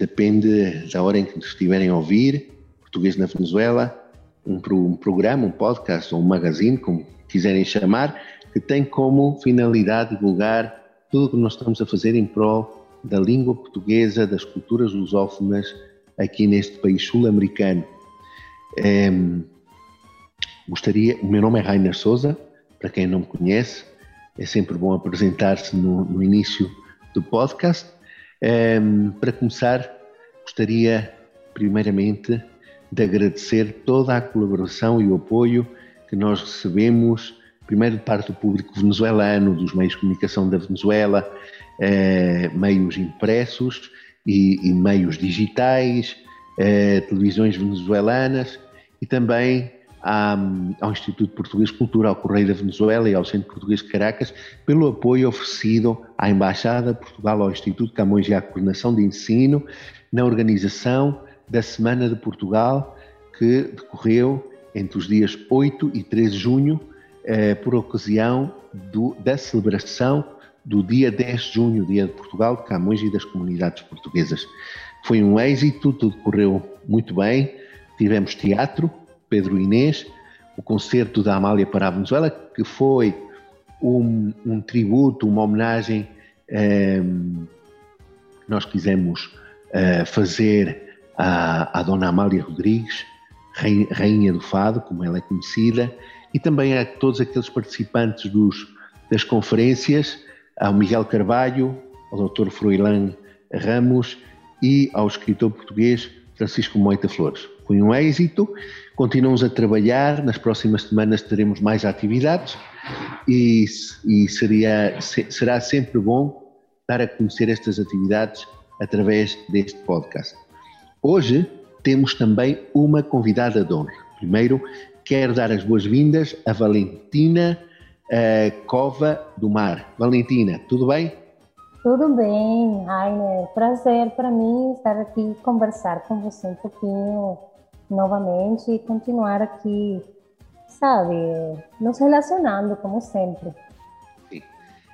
depende da hora em que estiverem a ouvir. Português na Venezuela, um, um programa, um podcast ou um magazine, como quiserem chamar, que tem como finalidade divulgar tudo o que nós estamos a fazer em prol da língua portuguesa, das culturas lusófonas aqui neste país sul-americano. É, gostaria, o meu nome é Rainer Souza, para quem não me conhece, é sempre bom apresentar-se no, no início do podcast. Um, para começar, gostaria primeiramente de agradecer toda a colaboração e o apoio que nós recebemos, primeiro de parte do público venezuelano, dos meios de comunicação da Venezuela, eh, meios impressos e, e meios digitais, eh, televisões venezuelanas e também ao Instituto Português de Cultura, ao Correio da Venezuela e ao Centro Português de Caracas pelo apoio oferecido à Embaixada de Portugal, ao Instituto Camões e à Coordenação de Ensino na organização da Semana de Portugal que decorreu entre os dias 8 e 13 de junho eh, por ocasião do, da celebração do dia 10 de junho, Dia de Portugal, de Camões e das comunidades portuguesas. Foi um êxito, tudo correu muito bem, tivemos teatro, Pedro Inês, o concerto da Amália para a Venezuela, que foi um, um tributo, uma homenagem eh, que nós quisemos eh, fazer à, à, Dona Amália Rodrigues, Rainha do Fado, como ela é conhecida, e também a todos aqueles participantes dos, das conferências, ao Miguel Carvalho, ao Dr. Froilán Ramos e ao escritor português Francisco Moita Flores. Foi um êxito Continuamos a trabalhar, nas próximas semanas teremos mais atividades e, e seria, será sempre bom dar a conhecer estas atividades através deste podcast. Hoje temos também uma convidada de honra. Primeiro, quero dar as boas-vindas a Valentina uh, Cova do Mar. Valentina, tudo bem? Tudo bem, Rainer. Prazer para mim estar aqui conversar com você um pouquinho novamente e continuar aqui, sabe, nos relacionando como sempre.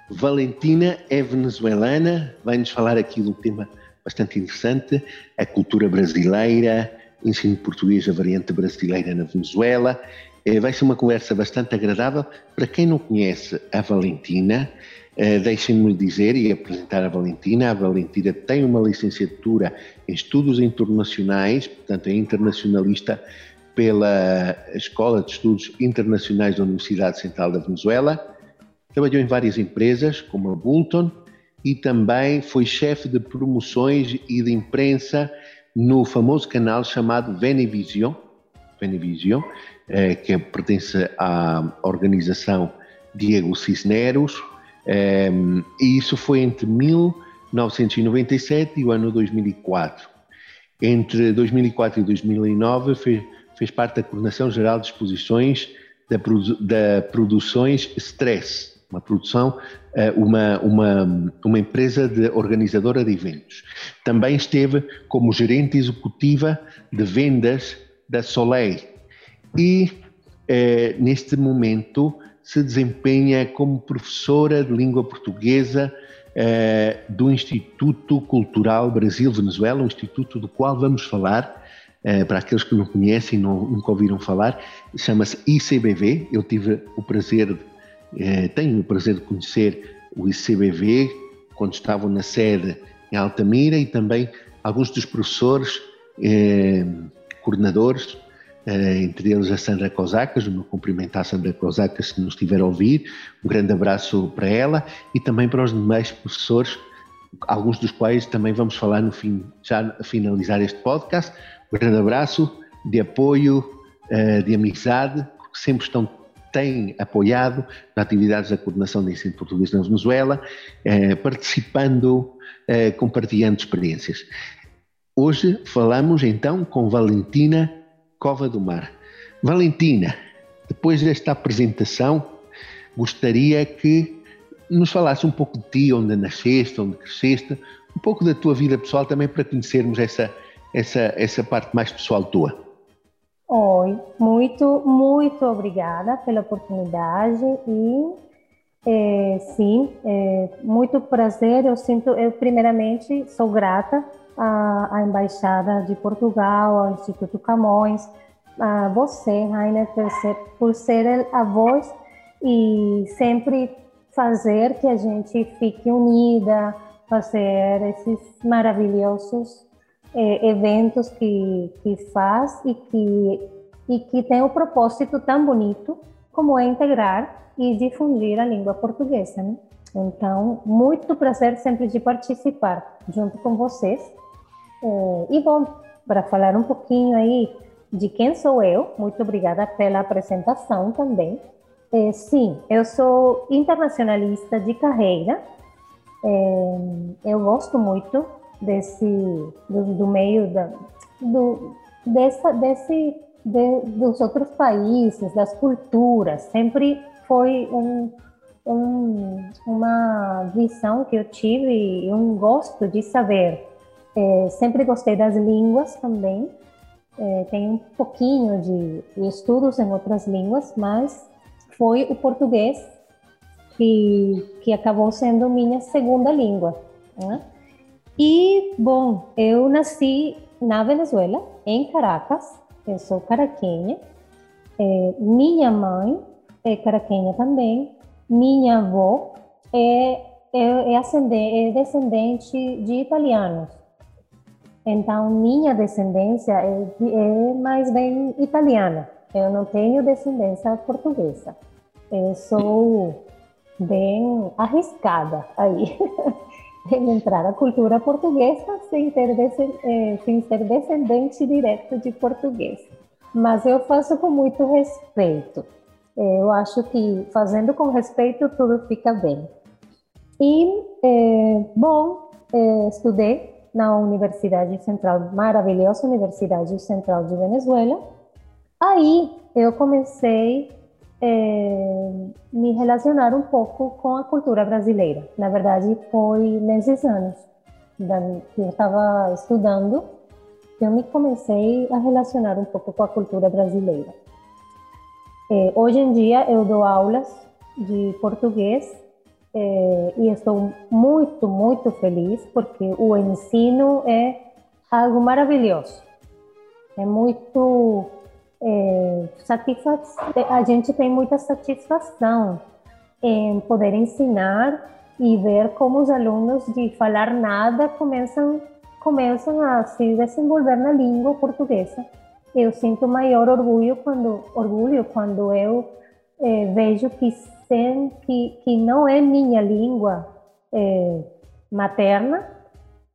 Valentina é venezuelana, vai nos falar aqui de um tema bastante interessante, a cultura brasileira, ensino português, a variante brasileira na Venezuela. Eh, vai ser uma conversa bastante agradável. Para quem não conhece a Valentina, Uh, Deixem-me dizer e apresentar a Valentina. A Valentina tem uma licenciatura em Estudos Internacionais, portanto é internacionalista pela Escola de Estudos Internacionais da Universidade Central da Venezuela. Trabalhou em várias empresas, como a Bulton, e também foi chefe de promoções e de imprensa no famoso canal chamado Venevision, Venevision eh, que pertence à organização Diego Cisneros, um, e isso foi entre 1997 e o ano 2004. Entre 2004 e 2009 fez, fez parte da Coordenação Geral de Exposições da, da Produções Stress, uma produção, eh, uma, uma, uma empresa de organizadora de eventos. Também esteve como gerente executiva de vendas da Soleil e eh, neste momento se desempenha como professora de língua portuguesa eh, do Instituto Cultural Brasil-Venezuela, um instituto do qual vamos falar, eh, para aqueles que não conhecem, não, nunca ouviram falar, chama-se ICBV. Eu tive o prazer, eh, tenho o prazer de conhecer o ICBV quando estavam na sede em Altamira e também alguns dos professores, eh, coordenadores entre eles a Sandra Cosacas, o meu cumprimento à Sandra Cosacas se nos estiver a ouvir, um grande abraço para ela e também para os demais professores, alguns dos quais também vamos falar no fim, já a finalizar este podcast. Um grande abraço de apoio, uh, de amizade, porque sempre estão têm apoiado nas atividades da coordenação de ensino português na Venezuela, uh, participando, compartilhando experiências. Hoje falamos então com Valentina Cova do Mar. Valentina, depois desta apresentação, gostaria que nos falasse um pouco de ti, onde nasceste, onde cresceste, um pouco da tua vida pessoal também para conhecermos essa, essa, essa parte mais pessoal tua. Oi, muito, muito obrigada pela oportunidade e é, sim, é, muito prazer. Eu sinto, eu primeiramente sou grata à Embaixada de Portugal, ao Instituto Camões, a você, Rainer, por ser, por ser a voz e sempre fazer que a gente fique unida, fazer esses maravilhosos é, eventos que, que faz e que, e que tem um propósito tão bonito como é integrar e difundir a língua portuguesa. Né? Então, muito prazer sempre de participar junto com vocês. E bom, para falar um pouquinho aí de quem sou eu, muito obrigada pela apresentação também. É, sim, eu sou internacionalista de carreira. Eu gosto muito desse do, do meio da, do, dessa, desse de, dos outros países, das culturas. Sempre foi um, um, uma visão que eu tive e um gosto de saber. É, sempre gostei das línguas também. É, tenho um pouquinho de estudos em outras línguas, mas foi o português que, que acabou sendo minha segunda língua. Né? E, bom, eu nasci na Venezuela, em Caracas, eu sou caraquenha. É, minha mãe é caraquenha também. Minha avó é, é, é, é descendente de italianos. Então, minha descendência é, é mais bem italiana. Eu não tenho descendência portuguesa. Eu sou bem arriscada aí. em entrar na cultura portuguesa sem, ter eh, sem ser descendente direto de português. Mas eu faço com muito respeito. Eu acho que fazendo com respeito tudo fica bem. E, eh, bom, estudei na Universidade Central, maravilhosa Universidade Central de Venezuela. Aí eu comecei é, me relacionar um pouco com a cultura brasileira. Na verdade, foi nesses anos que eu estava estudando que eu me comecei a relacionar um pouco com a cultura brasileira. É, hoje em dia eu dou aulas de português é, e estou muito, muito feliz porque o ensino é algo maravilhoso. É muito é, a gente tem muita satisfação em poder ensinar e ver como os alunos de falar nada começam começam a se desenvolver na língua portuguesa. Eu sinto maior orgulho quando orgulho quando eu é, vejo que sem, que que não é minha língua é, materna,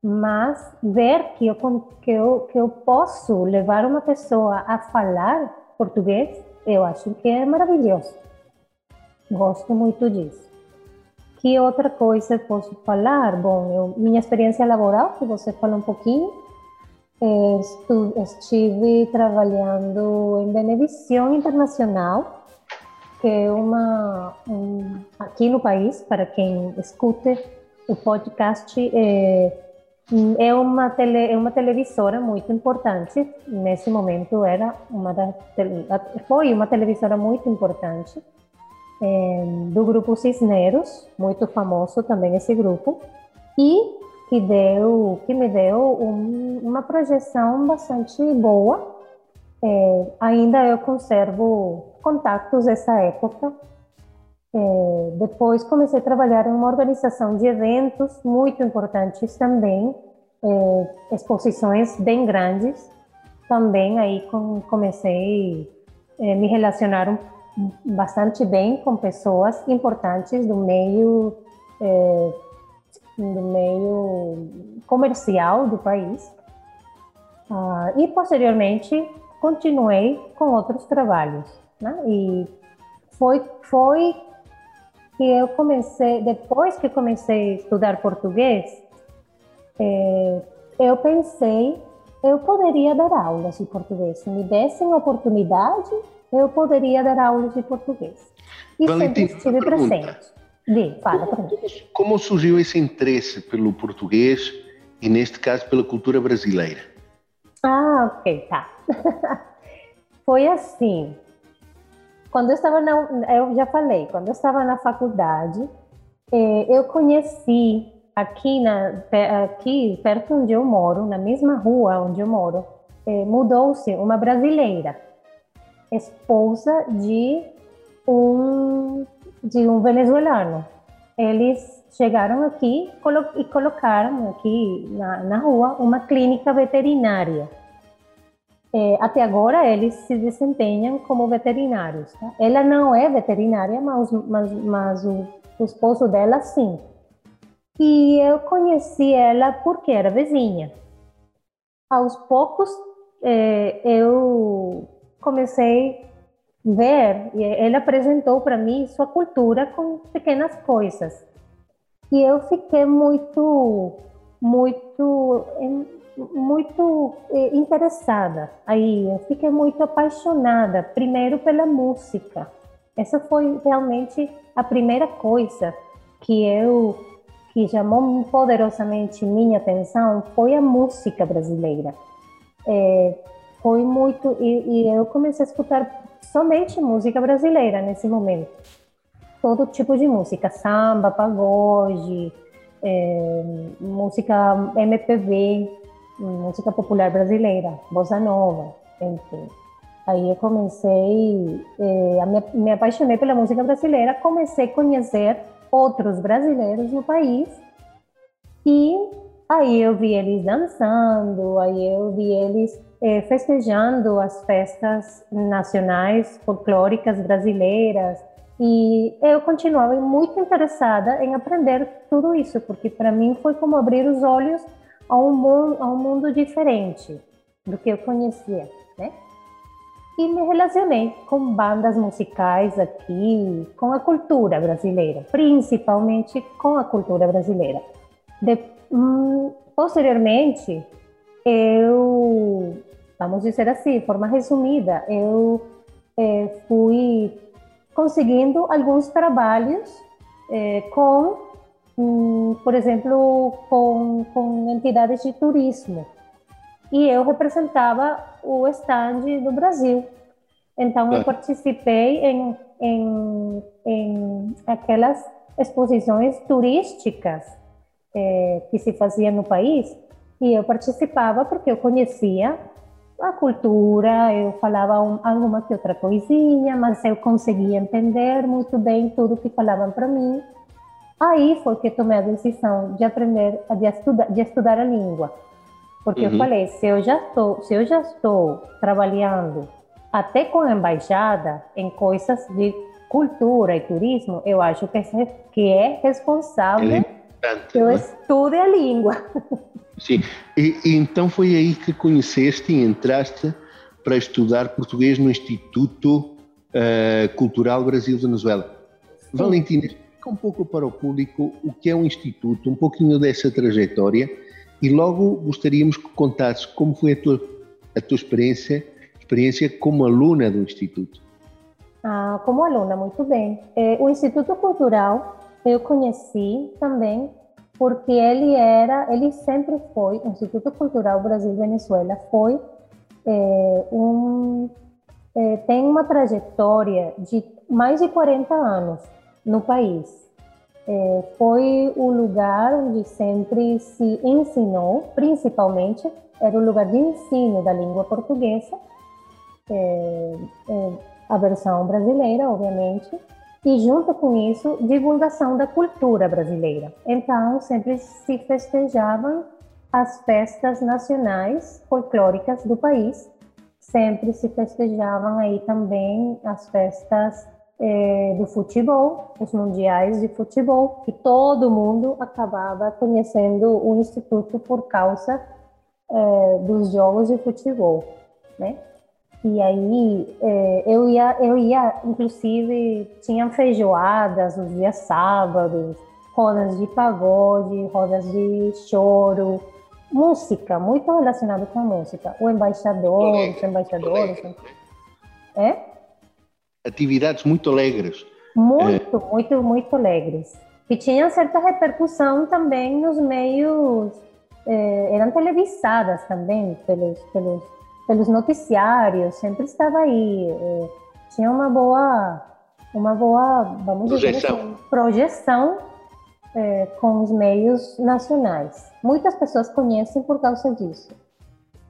mas ver que eu, que, eu, que eu posso levar uma pessoa a falar português, eu acho que é maravilhoso. Gosto muito disso. Que outra coisa posso falar? Bom, eu, minha experiência laboral, que você falou um pouquinho, estive trabalhando em Benevision Internacional, que é uma um, aqui no país, para quem escute o podcast, é, é uma, tele, é uma televisora muito importante. Nesse momento era uma da, foi uma televisora muito importante é, do grupo Cisneros, muito famoso também esse grupo, e que deu, que me deu um, uma projeção bastante boa. É, ainda eu conservo contatos dessa época é, depois comecei a trabalhar em uma organização de eventos muito importantes também, é, exposições bem grandes. Também aí com, comecei a é, me relacionar bastante bem com pessoas importantes do meio é, do meio comercial do país. Ah, e posteriormente continuei com outros trabalhos, né? E foi foi que eu comecei, depois que comecei a estudar português, é, eu pensei eu poderia dar aulas de português. Se me dessem oportunidade, eu poderia dar aulas de português. E Valentim, sempre estive presente. Fala como, como surgiu esse interesse pelo português e, neste caso, pela cultura brasileira? Ah, ok, tá. Foi assim. Quando eu estava na, eu já falei, quando eu estava na faculdade, eh, eu conheci aqui na aqui perto onde eu moro, na mesma rua onde eu moro, eh, mudou-se uma brasileira, esposa de um de um venezuelano. Eles chegaram aqui e colocaram aqui na, na rua uma clínica veterinária. É, até agora eles se desempenham como veterinários. Tá? Ela não é veterinária, mas, mas, mas o, o esposo dela sim. E eu conheci ela porque era vizinha. Aos poucos é, eu comecei ver, e ele apresentou para mim sua cultura com pequenas coisas. E eu fiquei muito, muito, muito eh, interessada. Aí eu fiquei muito apaixonada, primeiro pela música. Essa foi realmente a primeira coisa que eu que chamou poderosamente minha atenção foi a música brasileira. É, foi muito e, e eu comecei a escutar somente música brasileira nesse momento. Todo tipo de música, samba, pagode, é, música MPB, música popular brasileira, bossa nova, enfim. Aí eu comecei, é, me, me apaixonei pela música brasileira, comecei a conhecer outros brasileiros no país e aí eu vi eles dançando, aí eu vi eles eh, festejando as festas nacionais folclóricas brasileiras e eu continuava muito interessada em aprender tudo isso, porque para mim foi como abrir os olhos a um, mundo, a um mundo diferente do que eu conhecia, né? E me relacionei com bandas musicais aqui, com a cultura brasileira, principalmente com a cultura brasileira. De, hum, posteriormente, eu vamos dizer assim, de forma resumida, eu é, fui conseguindo alguns trabalhos é, com, por exemplo, com, com entidades de turismo. E eu representava o stand do Brasil. Então, eu participei em, em, em aquelas exposições turísticas é, que se faziam no país. E eu participava porque eu conhecia a cultura, eu falava um, alguma que outra coisinha, mas eu conseguia entender muito bem tudo que falavam para mim. Aí foi que tomei a decisão de aprender, de estudar, de estudar a língua, porque uhum. eu falei, se eu já estou, se eu já estou trabalhando até com a embaixada em coisas de cultura e turismo, eu acho que é, que é responsável é que eu né? estude a língua. Sim, e, e, então foi aí que conheceste e entraste para estudar português no Instituto uh, Cultural Brasil-Venezuela. Valentina, explica um pouco para o público o que é um instituto, um pouquinho dessa trajetória e logo gostaríamos que contasses como foi a tua, a tua experiência, experiência como aluna do Instituto. Ah, como aluna, muito bem. É, o Instituto Cultural eu conheci também porque ele era, ele sempre foi, o Instituto Cultural Brasil-Venezuela foi é, um, é, tem uma trajetória de mais de 40 anos no país. É, foi o lugar onde sempre se ensinou, principalmente, era o lugar de ensino da língua portuguesa, é, é, a versão brasileira, obviamente, e junto com isso, divulgação da cultura brasileira. Então, sempre se festejavam as festas nacionais folclóricas do país, sempre se festejavam aí também as festas eh, do futebol, os mundiais de futebol, que todo mundo acabava conhecendo o instituto por causa eh, dos jogos de futebol, né? E aí é, eu ia, eu ia, inclusive, tinha feijoadas nos dias sábados, rodas de pagode, rodas de choro. música, muito relacionado com a música. O embaixador, os embaixadores. É? Atividades muito alegres. Muito, é. muito, muito alegres. Que tinham certa repercussão também nos meios, eh, eram televisadas também pelos, pelos, pelos noticiários, sempre estava aí. Eh, tinha uma boa, uma boa, vamos projeção. dizer assim, projeção é, com os meios nacionais. Muitas pessoas conhecem por causa disso.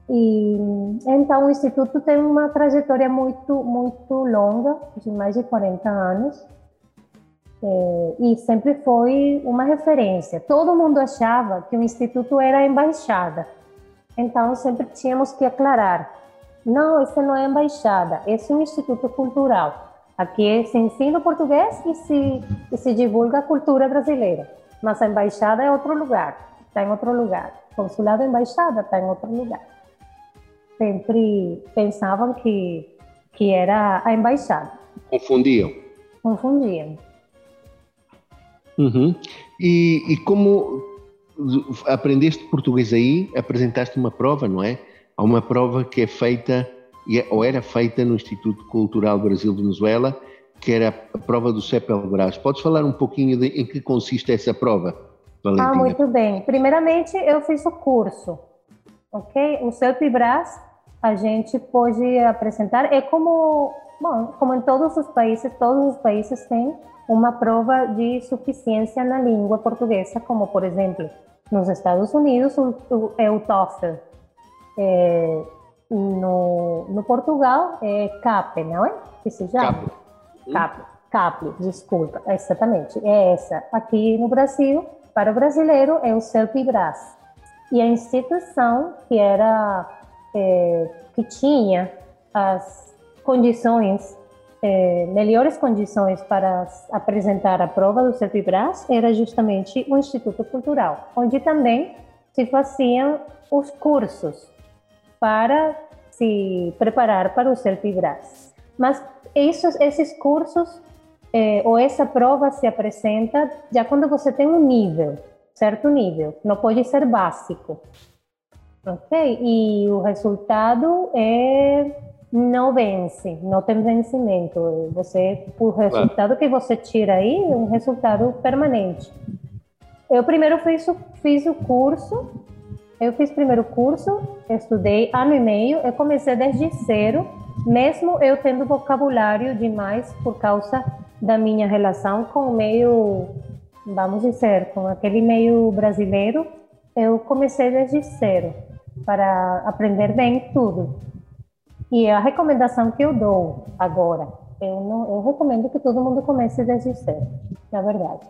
E então o instituto tem uma trajetória muito muito longa, de mais de 40 anos. É, e sempre foi uma referência. Todo mundo achava que o instituto era embaixada. Então sempre tínhamos que aclarar: não, esse não é embaixada, esse é um instituto cultural. Aqui se ensina português e se, e se divulga a cultura brasileira. Mas a embaixada é outro lugar, está em outro lugar. Consulado embaixada está em outro lugar. Sempre pensavam que, que era a embaixada. Confundiam. Confundiam. Uhum. E, e como aprendeste português aí, apresentaste uma prova, não é? Há uma prova que é feita é, ou era feita no Instituto Cultural Brasil-Venezuela, que era a prova do CEPEL Brás. Podes falar um pouquinho de em que consiste essa prova, Valentina? Ah, muito bem. Primeiramente, eu fiz o curso, ok? O CEPEL Brás, a gente pode apresentar, é como, bom, como em todos os países, todos os países têm uma prova de suficiência na língua portuguesa, como, por exemplo, nos Estados Unidos, é o TOEFL. É, no, no Portugal é CAP, não é? Que se chama? CAP. CAP, CAP, desculpa, exatamente, é essa. Aqui no Brasil, para o brasileiro, é o CELPIBRAS. E a instituição que era, é, que tinha as condições, é, melhores condições para apresentar a prova do CELPIBRAS era justamente o Instituto Cultural, onde também se faziam os cursos para se preparar para o CELPIBRAS. Mas esses, esses cursos eh, ou essa prova se apresenta já quando você tem um nível, certo nível, não pode ser básico. Ok? E o resultado é não vence, não tem vencimento. Você, o resultado que você tira aí é um resultado permanente. Eu primeiro fiz o, fiz o curso eu fiz primeiro curso, estudei ano e meio, eu comecei desde zero, mesmo eu tendo vocabulário demais por causa da minha relação com o meio, vamos dizer, com aquele meio brasileiro, eu comecei desde zero para aprender bem tudo. E a recomendação que eu dou agora, eu, não, eu recomendo que todo mundo comece desde zero, na verdade.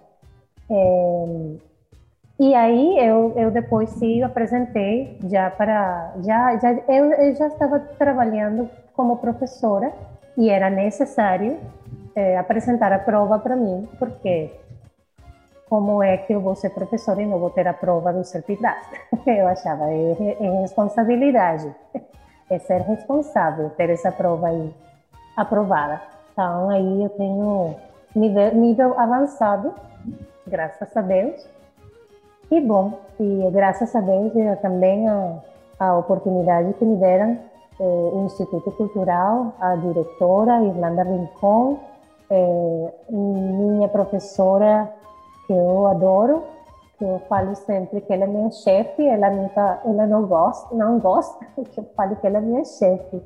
É, e aí eu, eu depois sim apresentei já para já já eu, eu já estava trabalhando como professora e era necessário é, apresentar a prova para mim porque como é que eu vou ser professora e não vou ter a prova do certificado? Eu achava é, é responsabilidade, é ser responsável ter essa prova aí aprovada. Então aí eu tenho nível, nível avançado, graças a Deus e bom, e graças a Deus também a, a oportunidade que me deram eh, o Instituto Cultural, a diretora Irlanda Rincon, eh, minha professora que eu adoro, que eu falo sempre que ela é minha chefe, ela nunca, ela não gosta, não gosta que eu falo que ela é minha chefe.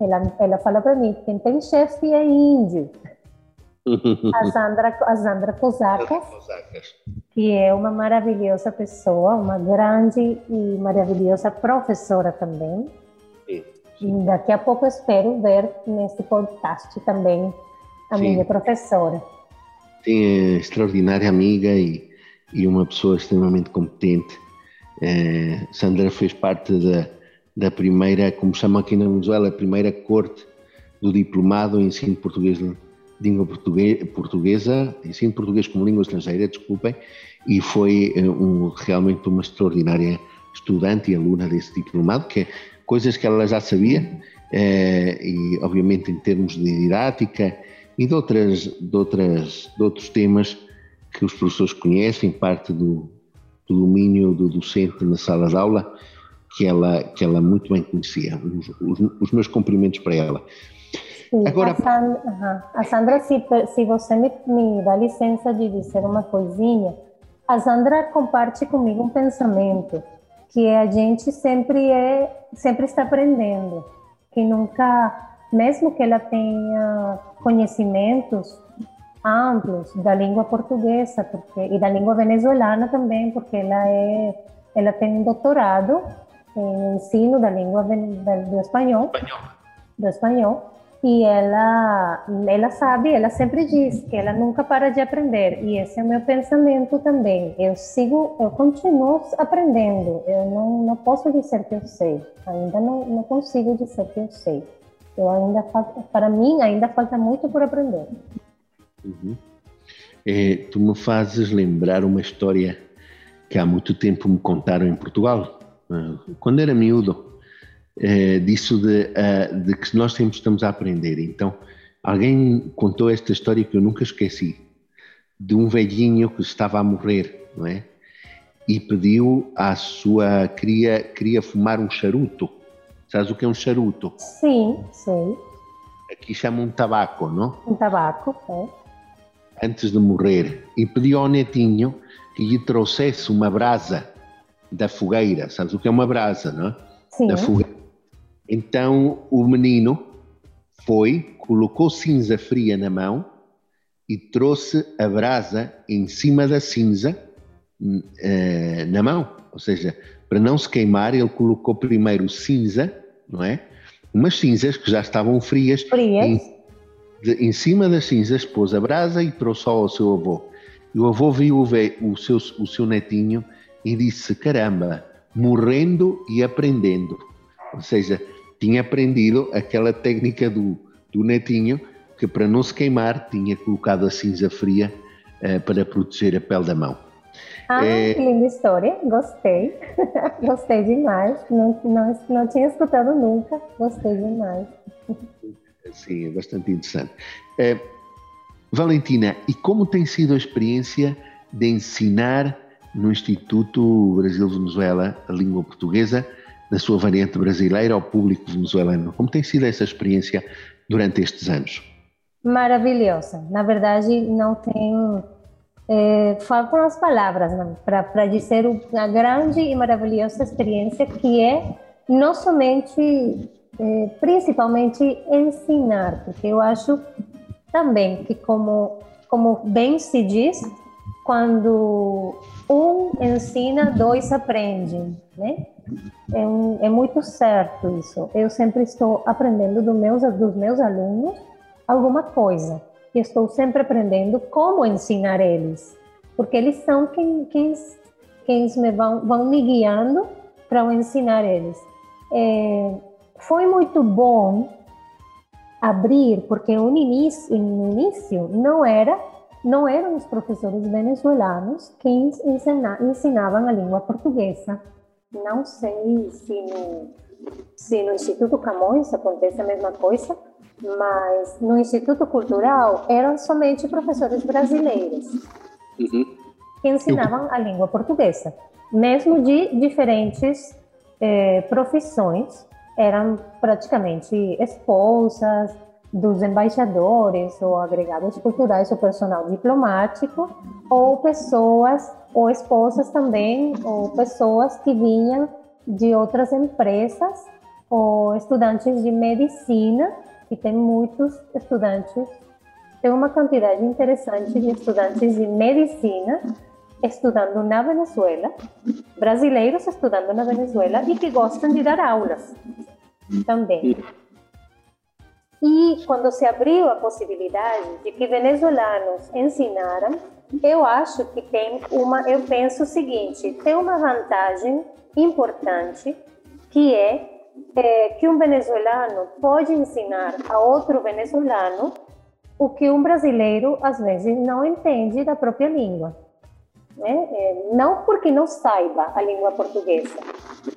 Ela, ela fala para mim, quem tem chefe é índio. a Sandra, a Sandra Cosacas, que é uma maravilhosa pessoa, uma grande e maravilhosa professora também. Sim. Daqui a pouco espero ver nesse podcast também a Sim. minha professora. Sim, é extraordinária amiga e, e uma pessoa extremamente competente. É, Sandra fez parte da, da primeira, como chama aqui na Venezuela, a primeira corte do diplomado em ensino português língua portuguesa, ensino português como língua estrangeira, desculpem, e foi eh, um, realmente uma extraordinária estudante e aluna desse diplomado, que é coisas que ela já sabia, eh, e obviamente em termos de didática e de, outras, de, outras, de outros temas que os professores conhecem, parte do, do domínio do docente na sala de aula, que ela, que ela muito bem conhecia. Os, os, os meus cumprimentos para ela. Sim, Agora, a Sandra, a Sandra se, se você me, me dá licença de dizer uma coisinha, a Sandra comparte comigo um pensamento que a gente sempre é sempre está aprendendo, que nunca, mesmo que ela tenha conhecimentos amplos da língua portuguesa, porque e da língua venezuelana também, porque ela é ela tem um doutorado em ensino da língua do espanhol, do espanhol e ela, ela sabe, ela sempre diz que ela nunca para de aprender. E esse é o meu pensamento também. Eu sigo, eu continuo aprendendo. Eu não, não posso dizer que eu sei. Ainda não, não consigo dizer que eu sei. Eu ainda para mim ainda falta muito por aprender. Uhum. É, tu me fazes lembrar uma história que há muito tempo me contaram em Portugal. Ah, quando era miúdo, é, disso de, uh, de, que nós sempre estamos a aprender. Então, alguém contou esta história que eu nunca esqueci, de um velhinho que estava a morrer, não é? E pediu à sua, queria, queria fumar um charuto. Sabes o que é um charuto? Sim, sei. Aqui chamam um tabaco, não? Um tabaco, é. Antes de morrer. E pediu ao netinho que lhe trouxesse uma brasa da fogueira. Sabes o que é uma brasa, não? Sim. Da fogueira então o menino foi, colocou cinza fria na mão e trouxe a brasa em cima da cinza na mão. Ou seja, para não se queimar, ele colocou primeiro cinza, não é? Umas cinzas que já estavam frias. Frias. Em, de, em cima das cinzas pôs a brasa e trouxe ao seu avô. E o avô viu o, o, seu, o seu netinho e disse: Caramba, morrendo e aprendendo. Ou seja, tinha aprendido aquela técnica do, do netinho que para não se queimar tinha colocado a cinza fria uh, para proteger a pele da mão. Ah, é... que linda história, gostei, gostei demais, não, não, não tinha escutado nunca, gostei demais. Sim, é bastante interessante. É, Valentina, e como tem sido a experiência de ensinar no Instituto Brasil-Venezuela a língua portuguesa na sua variante brasileira ao público venezuelano. Como tem sido essa experiência durante estes anos? Maravilhosa. Na verdade, não tenho. É, faltam as palavras né, para dizer uma grande e maravilhosa experiência que é não somente, é, principalmente ensinar, porque eu acho também que, como, como bem se diz, quando um ensina, dois aprendem, né? É, é, muito certo isso. Eu sempre estou aprendendo do meus, dos meus alunos alguma coisa. E estou sempre aprendendo como ensinar eles. Porque eles são quem, quem, quem me vão, vão me guiando para eu ensinar eles. É, foi muito bom abrir, porque no início, no início não era não eram os professores venezuelanos quem ensina, ensinavam a língua portuguesa. Não sei se no, se no Instituto Camões acontece a mesma coisa, mas no Instituto Cultural eram somente professores brasileiros uhum. que ensinavam a língua portuguesa, mesmo de diferentes eh, profissões, eram praticamente esposas, dos embaixadores ou agregados culturais ou personal diplomático, ou pessoas, ou esposas também, ou pessoas que vinham de outras empresas, ou estudantes de medicina, que tem muitos estudantes, tem uma quantidade interessante de estudantes de medicina estudando na Venezuela, brasileiros estudando na Venezuela e que gostam de dar aulas também. E quando se abriu a possibilidade de que venezuelanos ensinaram, eu acho que tem uma, eu penso o seguinte, tem uma vantagem importante que é, é que um venezuelano pode ensinar a outro venezuelano o que um brasileiro às vezes não entende da própria língua. Né? É, não porque não saiba a língua portuguesa,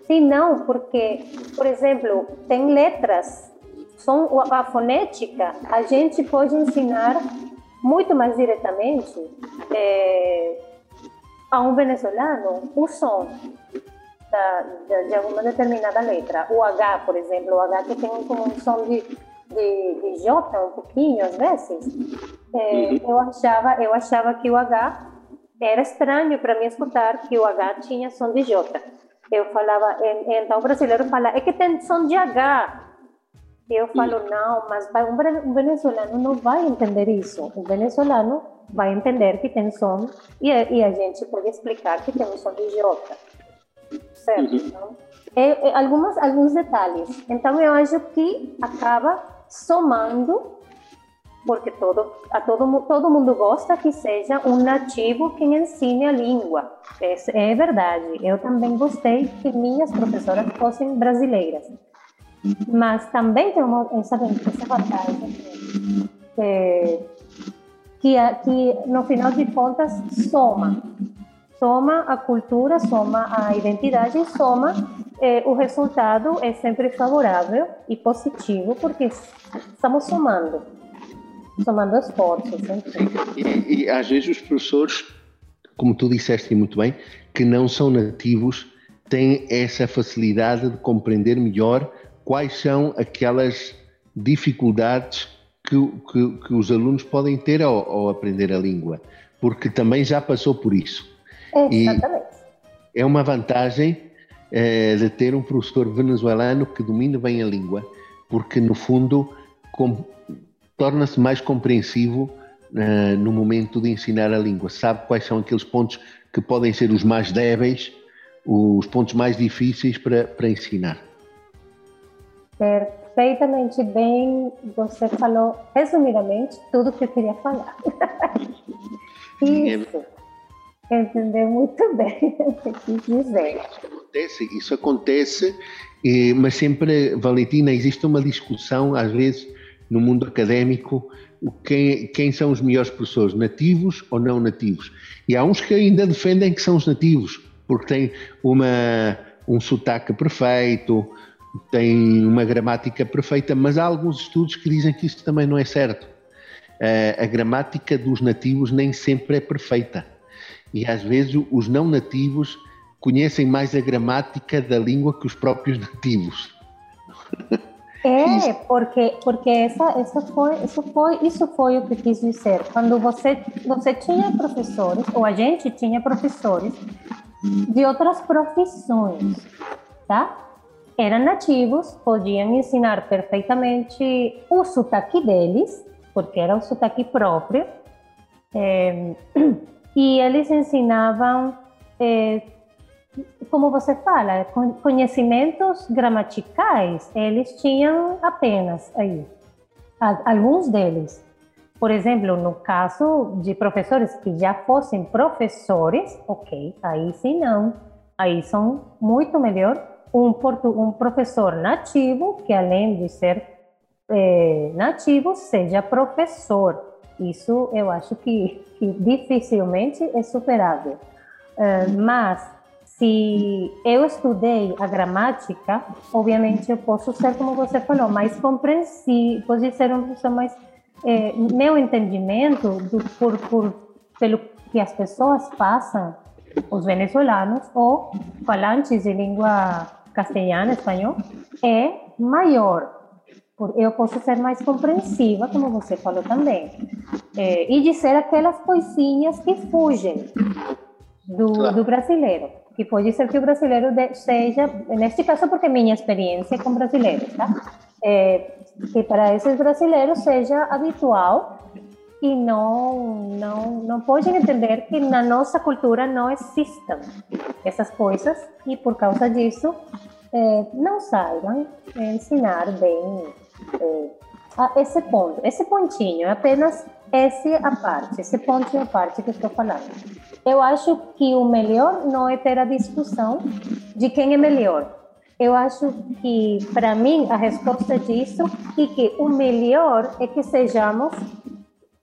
senão porque, por exemplo, tem letras som, a fonética, a gente pode ensinar muito mais diretamente é, a um venezuelano o som da, de, de, alguma determinada letra. O H, por exemplo, o H que tem como um som de, de, de J um pouquinho às vezes. É, uhum. eu achava eu achava que o H era estranho para mim escutar que o H tinha som de J. Eu falava, então o brasileiro fala, é que tem som de H. Eu falo, não, mas um venezuelano não vai entender isso. O venezuelano vai entender que tem som e, e a gente pode explicar que tem um som de J. Certo? Uhum. Então, é, é, algumas, alguns detalhes. Então, eu acho que acaba somando porque todo, a todo, todo mundo gosta que seja um nativo quem ensine a língua. É, é verdade. Eu também gostei que minhas professoras fossem brasileiras. Mas também tem uma, essa, essa vantagem que, que, que, no final de contas, soma. Soma a cultura, soma a identidade, soma eh, o resultado é sempre favorável e positivo, porque estamos somando somando esforços. E, e às vezes os professores, como tu disseste muito bem, que não são nativos, têm essa facilidade de compreender melhor quais são aquelas dificuldades que, que, que os alunos podem ter ao, ao, aprender a língua, porque também já passou por isso. Exatamente. E é uma vantagem é, de ter um professor venezuelano que domine bem a língua, porque no fundo torna-se mais compreensivo uh, no momento de ensinar a língua. Sabe quais são aqueles pontos que podem ser os mais débeis, os pontos mais difíceis para, para ensinar. Perfeitamente bem, você falou resumidamente tudo que eu queria falar. Isso. Entendeu muito bem o que dizer. Isso acontece, isso acontece, mas sempre, Valentina, existe uma discussão, às vezes, no mundo académico quem, quem são os melhores professores, nativos ou não nativos. E há uns que ainda defendem que são os nativos, porque têm uma, um sotaque perfeito, têm uma gramática perfeita, mas há alguns estudos que dizem que isso também não é certo. A, a gramática dos nativos nem sempre é perfeita. E às vezes os não nativos conhecem mais a gramática da língua que os próprios nativos. É, porque porque essa essa foi isso foi isso foi o que quis dizer. Quando você você tinha professores ou a gente tinha professores de outras profissões, tá? Eram nativos, podiam ensinar perfeitamente o sotaque deles, porque era o sotaque próprio, é, e eles ensinavam é, como você fala, conhecimentos gramaticais, eles tinham apenas aí, alguns deles. Por exemplo, no caso de professores que já fossem professores, ok, aí sim não, aí são muito melhor um, um professor nativo, que além de ser é, nativo, seja professor. Isso eu acho que, que dificilmente é superável. Uh, mas se eu estudei a gramática, obviamente eu posso ser, como você falou, mais compreensivo, pode ser uma pessoa mais. É, meu entendimento do, por, por, pelo que as pessoas passam, os venezuelanos ou falantes de língua castelhana, espanhol, é maior. Eu posso ser mais compreensiva, como você falou também, é, e dizer aquelas coisinhas que fugem do, do brasileiro que pode ser que o brasileiro seja, neste caso porque minha experiência com brasileiros, tá? É, que para esses brasileiros seja habitual e não não não podem entender que na nossa cultura não existam essas coisas e por causa disso é, não saibam ensinar bem é, esse ponto, esse pontinho, apenas esse a parte, esse ponto a parte que estou falando. Eu acho que o melhor não é ter a discussão de quem é melhor. Eu acho que, para mim, a resposta disso é que o melhor é que sejamos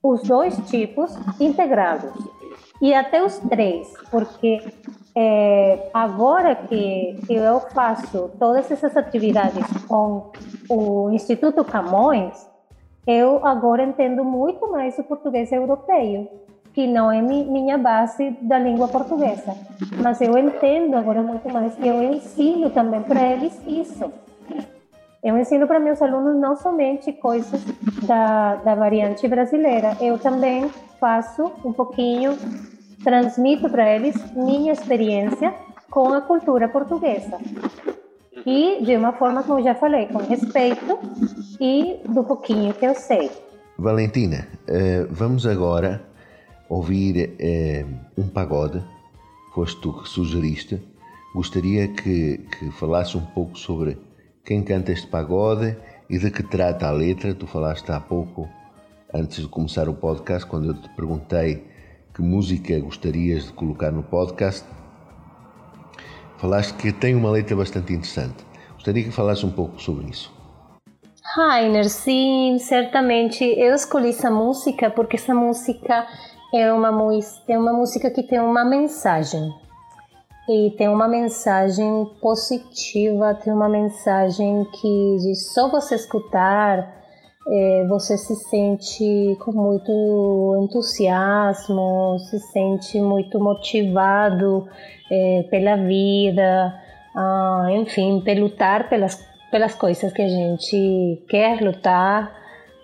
os dois tipos integrados. E até os três, porque é, agora que, que eu faço todas essas atividades com o Instituto Camões, eu agora entendo muito mais o português europeu que não é minha base da língua portuguesa. Mas eu entendo agora muito mais e eu ensino também para eles isso. Eu ensino para meus alunos não somente coisas da, da variante brasileira, eu também faço um pouquinho, transmito para eles minha experiência com a cultura portuguesa. E de uma forma, como já falei, com respeito e do pouquinho que eu sei. Valentina, eh, vamos agora ouvir eh, um pagode, foste tu que sugeriste. Gostaria que, que falasse um pouco sobre quem canta este pagode e de que trata a letra. Tu falaste há pouco, antes de começar o podcast, quando eu te perguntei que música gostarias de colocar no podcast, falaste que tem uma letra bastante interessante. Gostaria que falasse um pouco sobre isso. Rainer, sim, certamente. Eu escolhi essa música porque essa música é uma, é uma música que tem uma mensagem e tem uma mensagem positiva, tem uma mensagem que de só você escutar é, você se sente com muito entusiasmo, se sente muito motivado é, pela vida, ah, enfim, para lutar pelas, pelas coisas que a gente quer lutar.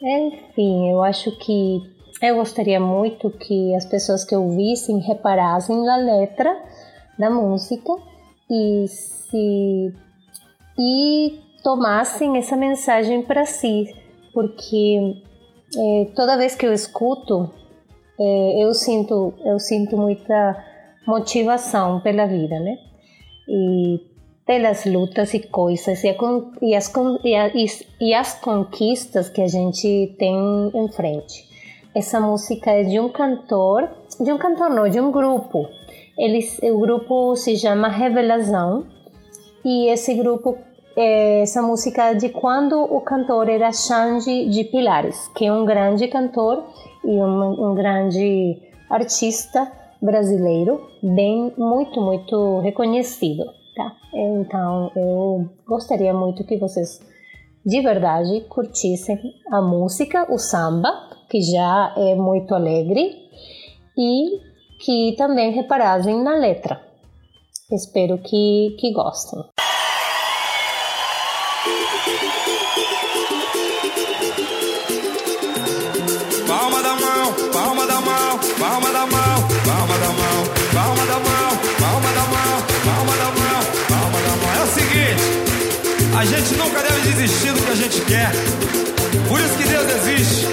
Enfim, eu acho que eu gostaria muito que as pessoas que ouvissem reparassem na letra da música e se e tomassem essa mensagem para si, porque é, toda vez que eu escuto é, eu sinto eu sinto muita motivação pela vida, né? E pelas lutas e coisas e, a, e, as, e, a, e as conquistas que a gente tem em frente. Essa música é de um cantor, de um cantor não, de um grupo eles, o grupo se chama Revelação e esse grupo, essa música é de quando o cantor era Xande de Pilares, que é um grande cantor e um, um grande artista brasileiro, bem muito muito reconhecido, tá? Então eu gostaria muito que vocês de verdade curtissem a música, o samba, que já é muito alegre e que também reparassem na letra. Espero que, que gostem. Desistir do que a gente quer. Por isso que Deus existe.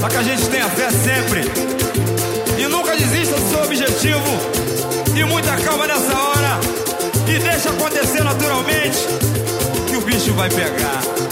Só que a gente tenha fé sempre nunca desista do seu objetivo. E muita calma nessa hora. E deixa acontecer naturalmente. Que o bicho vai pegar.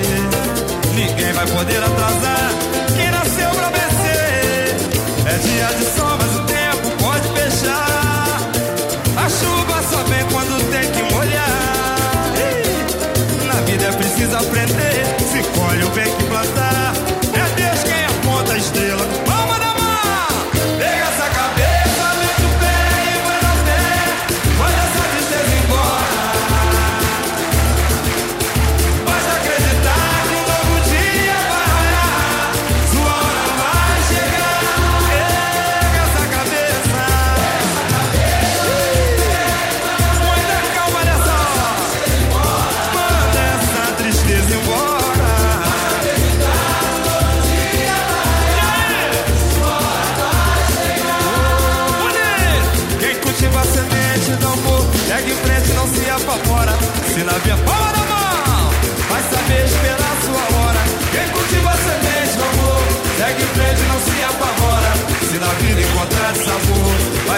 Vai poder atrasar quem nasceu pra vencer. É dia de sol, mas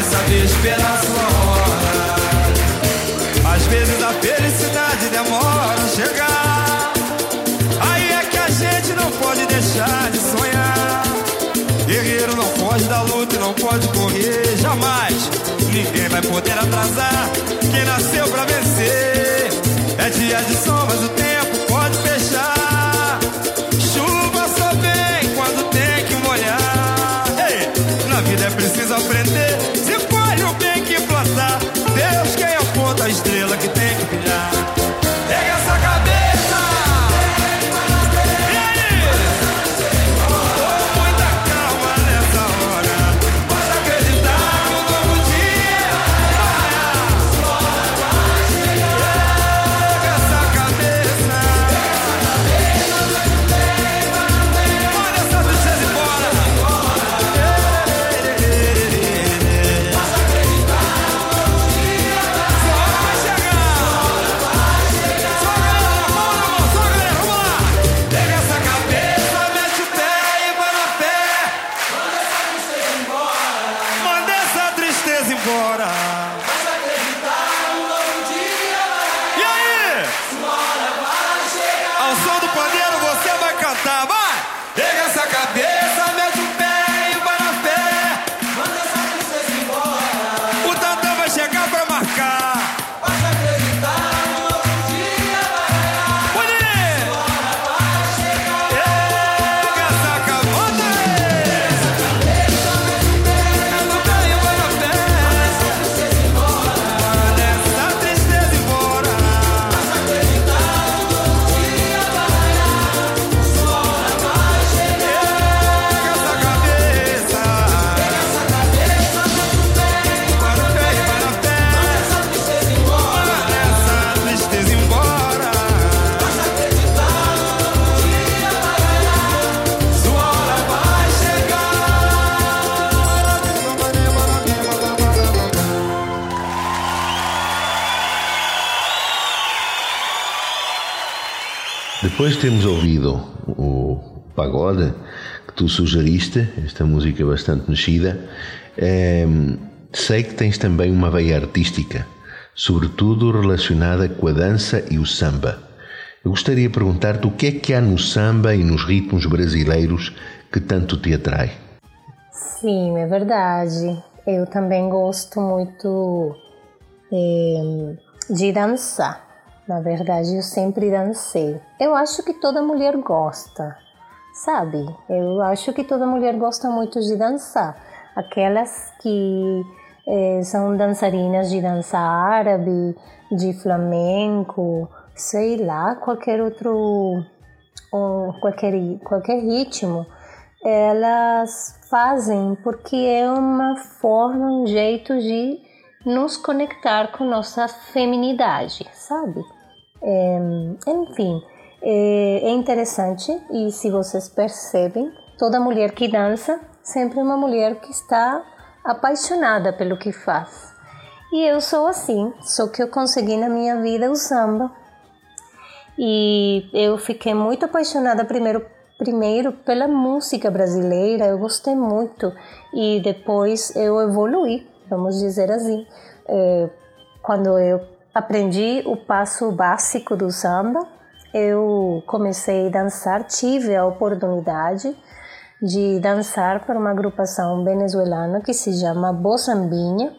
vai saber esperar sua hora. Às vezes a felicidade demora a chegar. Aí é que a gente não pode deixar de sonhar. Guerreiro não pode dar luta não pode correr jamais. Ninguém vai poder atrasar quem nasceu pra vencer. É dia de sol, mas o tempo pode fechar. Depois temos ouvido o pagode que tu sugeriste, esta música bastante mexida. Ehm, sei que tens também uma veia artística, sobretudo relacionada com a dança e o samba. Eu gostaria de perguntar-te o que é que há no samba e nos ritmos brasileiros que tanto te atrai. Sim, é verdade. Eu também gosto muito eh, de dançar. Na verdade, eu sempre dancei. Eu acho que toda mulher gosta, sabe? Eu acho que toda mulher gosta muito de dançar. Aquelas que eh, são dançarinas de dança árabe, de flamenco, sei lá, qualquer outro, ou qualquer, qualquer ritmo elas fazem porque é uma forma, um jeito de nos conectar com nossa feminidade, sabe? É, enfim, é, é interessante e se vocês percebem, toda mulher que dança sempre é uma mulher que está apaixonada pelo que faz. E eu sou assim, só que eu consegui na minha vida o samba. E eu fiquei muito apaixonada primeiro primeiro pela música brasileira, eu gostei muito e depois eu evoluí, vamos dizer assim. É, quando eu aprendi o passo básico do samba, eu comecei a dançar, tive a oportunidade de dançar para uma agrupação venezuelana que se chama Bossambinha,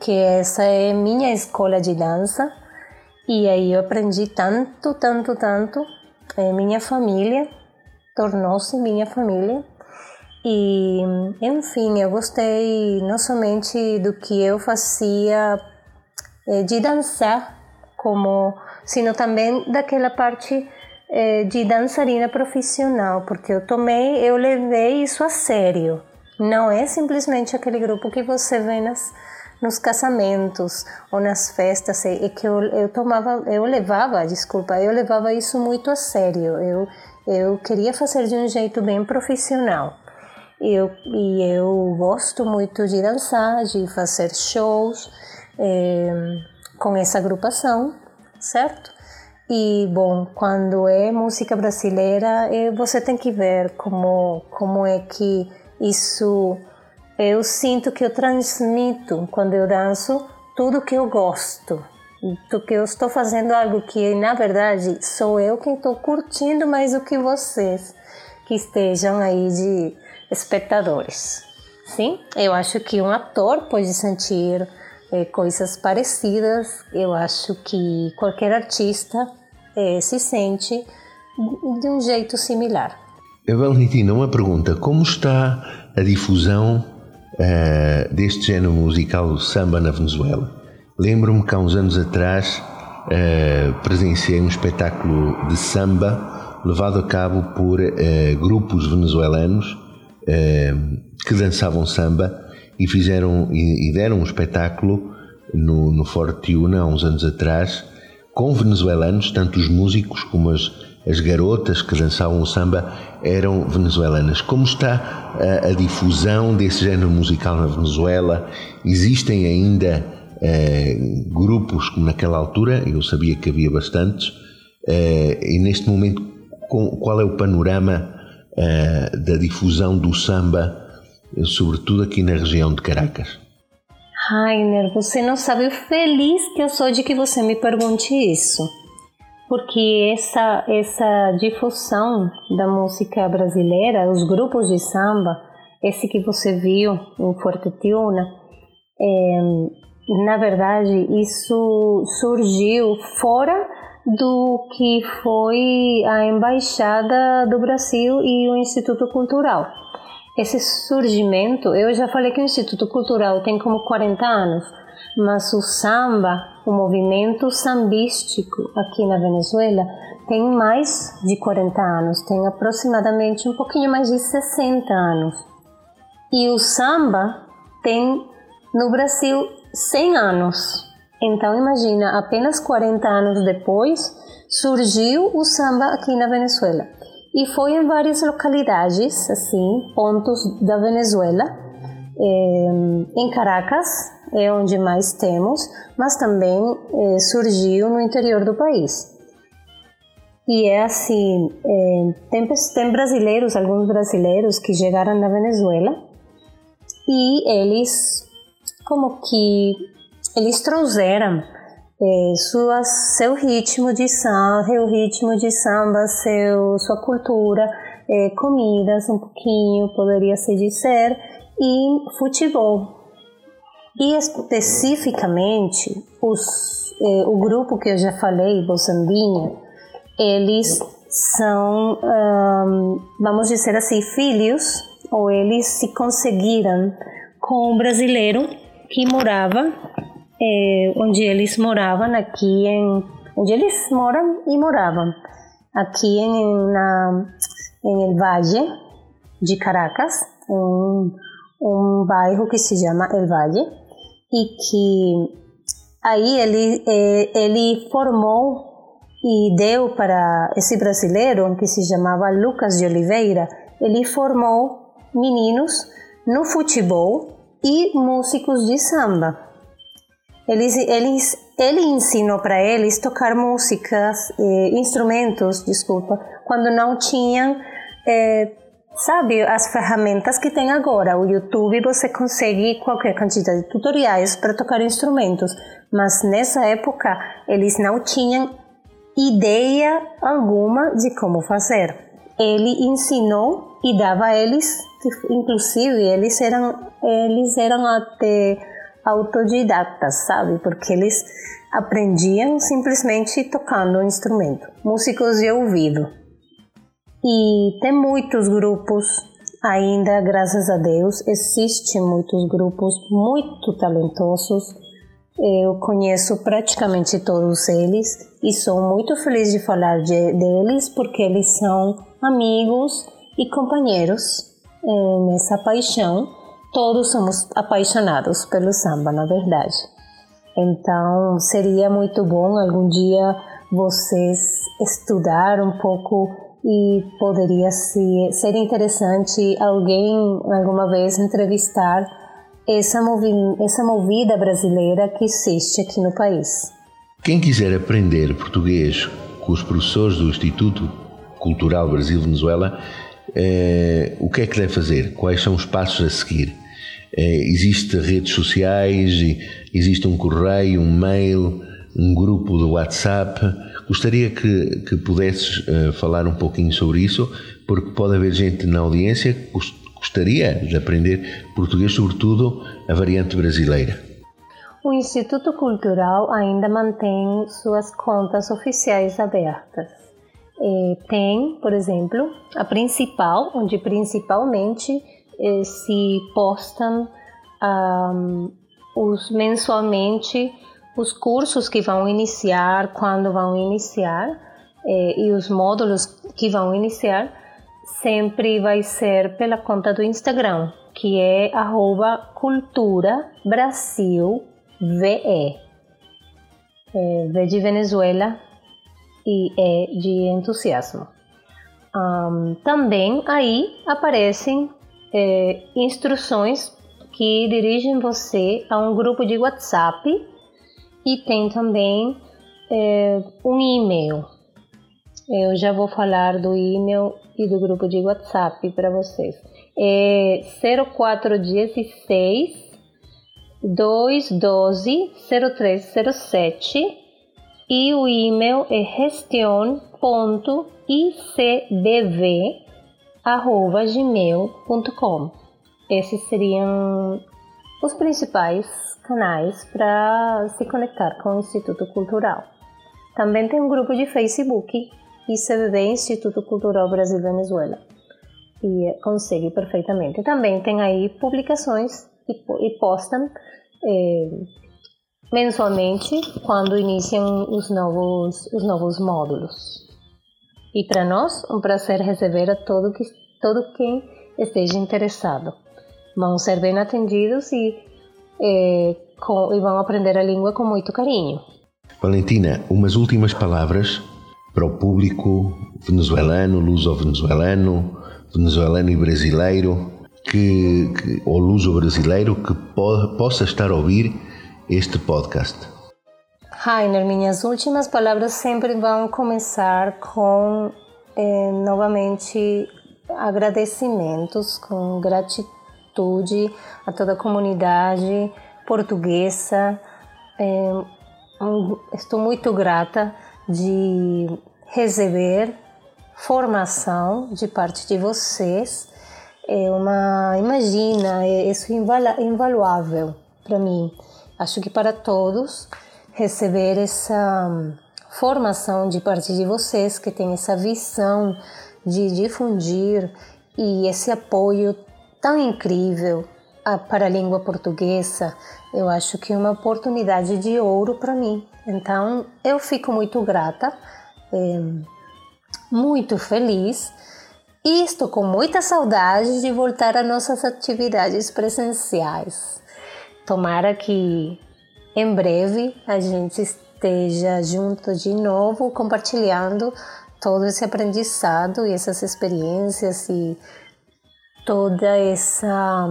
que essa é minha escola de dança. E aí eu aprendi tanto, tanto, tanto. É, minha família tornou-se minha família. E, enfim, eu gostei não somente do que eu fazia eh, de dançar, como, sino também daquela parte eh, de dançarina profissional, porque eu tomei, eu levei isso a sério. Não é simplesmente aquele grupo que você vê nas, nos casamentos ou nas festas, é que eu, eu tomava, eu levava, desculpa, eu levava isso muito a sério. Eu eu queria fazer de um jeito bem profissional. Eu, e eu gosto muito de dançar, de fazer shows é, com essa agrupação, certo? E, bom, quando é música brasileira, você tem que ver como, como é que isso. Eu sinto que eu transmito, quando eu danço, tudo que eu gosto do que eu estou fazendo algo que na verdade sou eu quem estou curtindo mais do que vocês que estejam aí de espectadores, Sim, eu acho que um ator pode sentir é, coisas parecidas. Eu acho que qualquer artista é, se sente de um jeito similar. Valentina, uma pergunta: como está a difusão uh, deste género musical samba na Venezuela? Lembro-me que há uns anos atrás uh, presenciei um espetáculo de samba levado a cabo por uh, grupos venezuelanos que dançavam samba e fizeram e, deram um espetáculo no, no Fortuna há uns anos atrás com venezuelanos, tanto os músicos como as as garotas que dançavam o samba eram venezuelanas. Como está a, a difusão desse género musical na Venezuela? Existem ainda eh, grupos como naquela altura? Eu sabia que havia bastantes. Eh, e neste momento, qual é o panorama eh, da difusão do samba, sobretudo aqui na região de Caracas? Rainer, você não sabe o feliz que eu sou de que você me pergunte isso porque essa, essa difusão da música brasileira, os grupos de samba, esse que você viu em Fortuna, é, na verdade, isso surgiu fora do que foi a Embaixada do Brasil e o Instituto Cultural. Esse surgimento, eu já falei que o Instituto Cultural tem como 40 anos, mas o samba, o movimento sambístico aqui na Venezuela tem mais de 40 anos, tem aproximadamente um pouquinho mais de 60 anos. E o samba tem no Brasil 100 anos. Então imagina, apenas 40 anos depois surgiu o samba aqui na Venezuela. E foi em várias localidades, assim, pontos da Venezuela, eh, em Caracas, é onde mais temos, mas também é, surgiu no interior do país. E é assim, é, tem, tem brasileiros, alguns brasileiros que chegaram na Venezuela e eles como que eles trouxeram é, suas, seu ritmo de samba, seu ritmo de samba, seu, sua cultura, é, comidas um pouquinho, poderia se dizer, e futebol. E especificamente os, eh, o grupo que eu já falei, Bolsambinha, eles são, um, vamos dizer assim, filhos, ou eles se conseguiram com um brasileiro que morava, eh, onde eles moravam aqui em, onde eles moram e moravam, aqui em, na, em El Valle de Caracas, um, um bairro que se chama El Valle, e que aí ele, é, ele formou e deu para esse brasileiro que se chamava Lucas de Oliveira, ele formou meninos no futebol e músicos de samba. Eles, eles, ele ensinou para eles tocar músicas, eh, instrumentos, desculpa, quando não tinham eh, Sabe, as ferramentas que tem agora, o YouTube, você consegue qualquer quantidade de tutoriais para tocar instrumentos, mas nessa época eles não tinham ideia alguma de como fazer. Ele ensinou e dava a eles, inclusive eles eram eles eram até autodidatas, sabe? Porque eles aprendiam simplesmente tocando o instrumento, músicos de ouvido. E tem muitos grupos ainda, graças a Deus, existem muitos grupos muito talentosos. Eu conheço praticamente todos eles e sou muito feliz de falar de, deles porque eles são amigos e companheiros é, nessa paixão. Todos somos apaixonados pelo samba, na verdade. Então, seria muito bom algum dia vocês estudar um pouco e poderia ser, ser interessante alguém alguma vez entrevistar essa, movi essa movida brasileira que existe aqui no país. Quem quiser aprender português com os professores do Instituto Cultural Brasil-Venezuela, eh, o que é que deve fazer? Quais são os passos a seguir? Eh, existe redes sociais, existe um correio, um mail, um grupo do WhatsApp Gostaria que, que pudesses uh, falar um pouquinho sobre isso, porque pode haver gente na audiência que gostaria de aprender português, sobretudo a variante brasileira. O Instituto Cultural ainda mantém suas contas oficiais abertas. É, tem, por exemplo, a principal, onde principalmente é, se postam um, os, mensalmente os cursos que vão iniciar, quando vão iniciar, é, e os módulos que vão iniciar, sempre vai ser pela conta do Instagram, que é arroba cultura Brasil VE. É, v de Venezuela e E de entusiasmo. Um, também aí aparecem é, instruções que dirigem você a um grupo de WhatsApp e tem também é, um e-mail. Eu já vou falar do e-mail e do grupo de WhatsApp para vocês. É 0416 212 0307 e o e-mail é gestion.icdv@gmail.com. Esses seriam os principais canais para se conectar com o Instituto Cultural. Também tem um grupo de Facebook, ICBB Instituto Cultural Brasil Venezuela, e consegue perfeitamente. Também tem aí publicações e, postam é, mensalmente quando iniciam os novos, os novos módulos. E para nós, um prazer receber a todo, que, todo quem esteja interessado. Vão ser bem atendidos e, é, com, e vão aprender a língua com muito carinho. Valentina, umas últimas palavras para o público venezuelano, luso-venezuelano, venezuelano e brasileiro que, que ou luso-brasileiro que po, possa estar a ouvir este podcast? Rainer, minhas últimas palavras sempre vão começar com eh, novamente agradecimentos, com gratitude a toda a comunidade portuguesa. Eh, estou muito grata de receber formação de parte de vocês. É uma imagina é isso é invaluável para mim. Acho que para todos receber essa hum, formação de parte de vocês que tem essa visão de difundir e esse apoio tão incrível para a língua portuguesa eu acho que é uma oportunidade de ouro para mim então eu fico muito grata é, muito feliz e estou com muita saudade de voltar às nossas atividades presenciais. Tomara que em breve a gente esteja junto de novo, compartilhando todo esse aprendizado e essas experiências e toda essa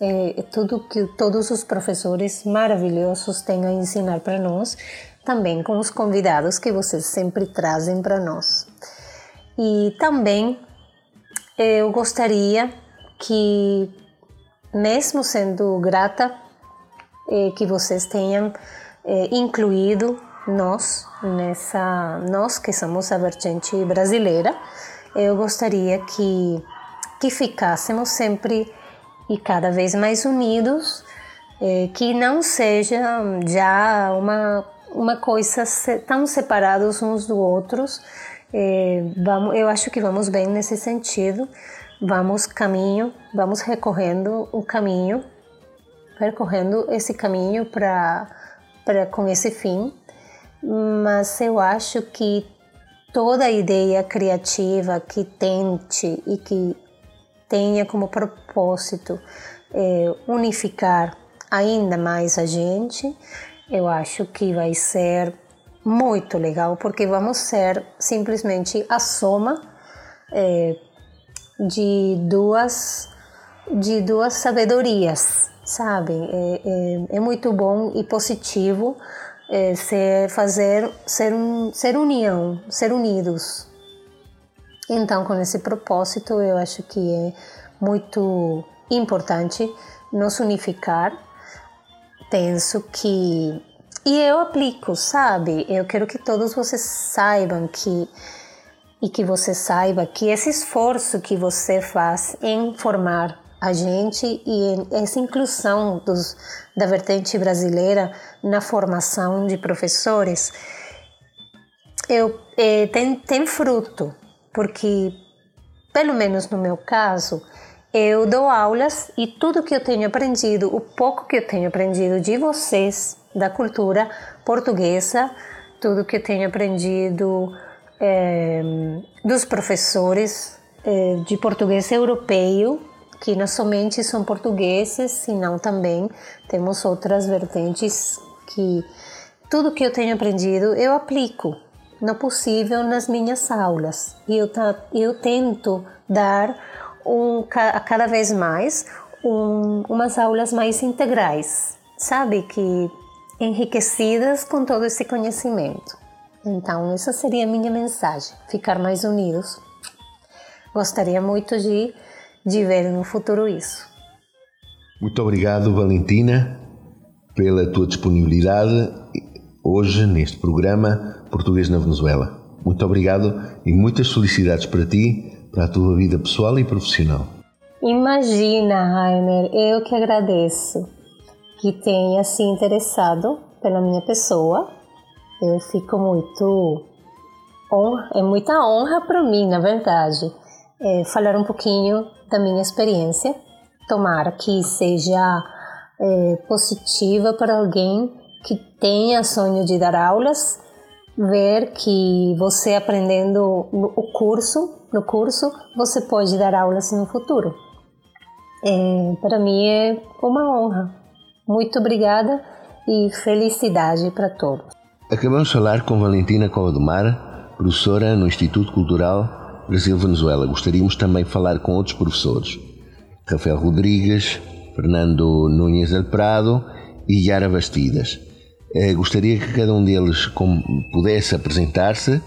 é, tudo que todos os professores maravilhosos têm a ensinar para nós, também com os convidados que vocês sempre trazem para nós. E também eu gostaria que, mesmo sendo grata, eh, que vocês tenham eh, incluído nós nessa nós que somos a vertente brasileira eu gostaria que que ficássemos sempre e cada vez mais unidos eh, que não seja já uma uma coisa tão separados uns do outros é, vamos, eu acho que vamos bem nesse sentido. Vamos caminho, vamos recorrendo o caminho, percorrendo esse caminho para para com esse fim. Mas eu acho que toda ideia criativa que tente e que tenha como propósito é, unificar ainda mais a gente, eu acho que vai ser muito legal, porque vamos ser simplesmente a soma é, de duas de duas sabedorias, sabe? É, é, é muito bom e positivo é, ser fazer ser um ser união, ser unidos. Então, com esse propósito, eu acho que é muito importante nos unificar. Penso que e eu aplico, sabe? Eu quero que todos vocês saibam que e que você saiba que esse esforço que você faz em formar a gente e essa inclusão dos, da vertente brasileira na formação de professores eu, é, tem, tem fruto, porque, pelo menos no meu caso, eu dou aulas e tudo que eu tenho aprendido, o pouco que eu tenho aprendido de vocês, da cultura portuguesa, tudo que eu tenho aprendido é, dos professores é, de português europeu, que não somente são portugueses, senão também temos outras vertentes que tudo que eu tenho aprendido eu aplico no possível nas minhas aulas. E eu, eu tento dar um, cada vez mais um, umas aulas mais integrais, sabe? Que enriquecidas com todo esse conhecimento. Então, essa seria a minha mensagem: ficar mais unidos. Gostaria muito de, de ver no futuro isso. Muito obrigado, Valentina, pela tua disponibilidade hoje neste programa Português na Venezuela. Muito obrigado e muitas felicidades para ti, para a tua vida pessoal e profissional. Imagina, Rainer, eu que agradeço que tenha se interessado pela minha pessoa. Eu fico muito honra, é muita honra para mim, na verdade, é, falar um pouquinho da minha experiência. Tomara que seja é, positiva para alguém que tenha sonho de dar aulas, ver que você aprendendo o curso, no curso, você pode dar aulas no futuro. É, para mim é uma honra. Muito obrigada e felicidade para todos. Acabamos de falar com Valentina Mar, professora no Instituto Cultural Brasil-Venezuela. Gostaríamos também de falar com outros professores. Rafael Rodrigues, Fernando Núñez del Prado e Yara Bastidas. Eh, gostaria que cada um deles pudesse apresentar-se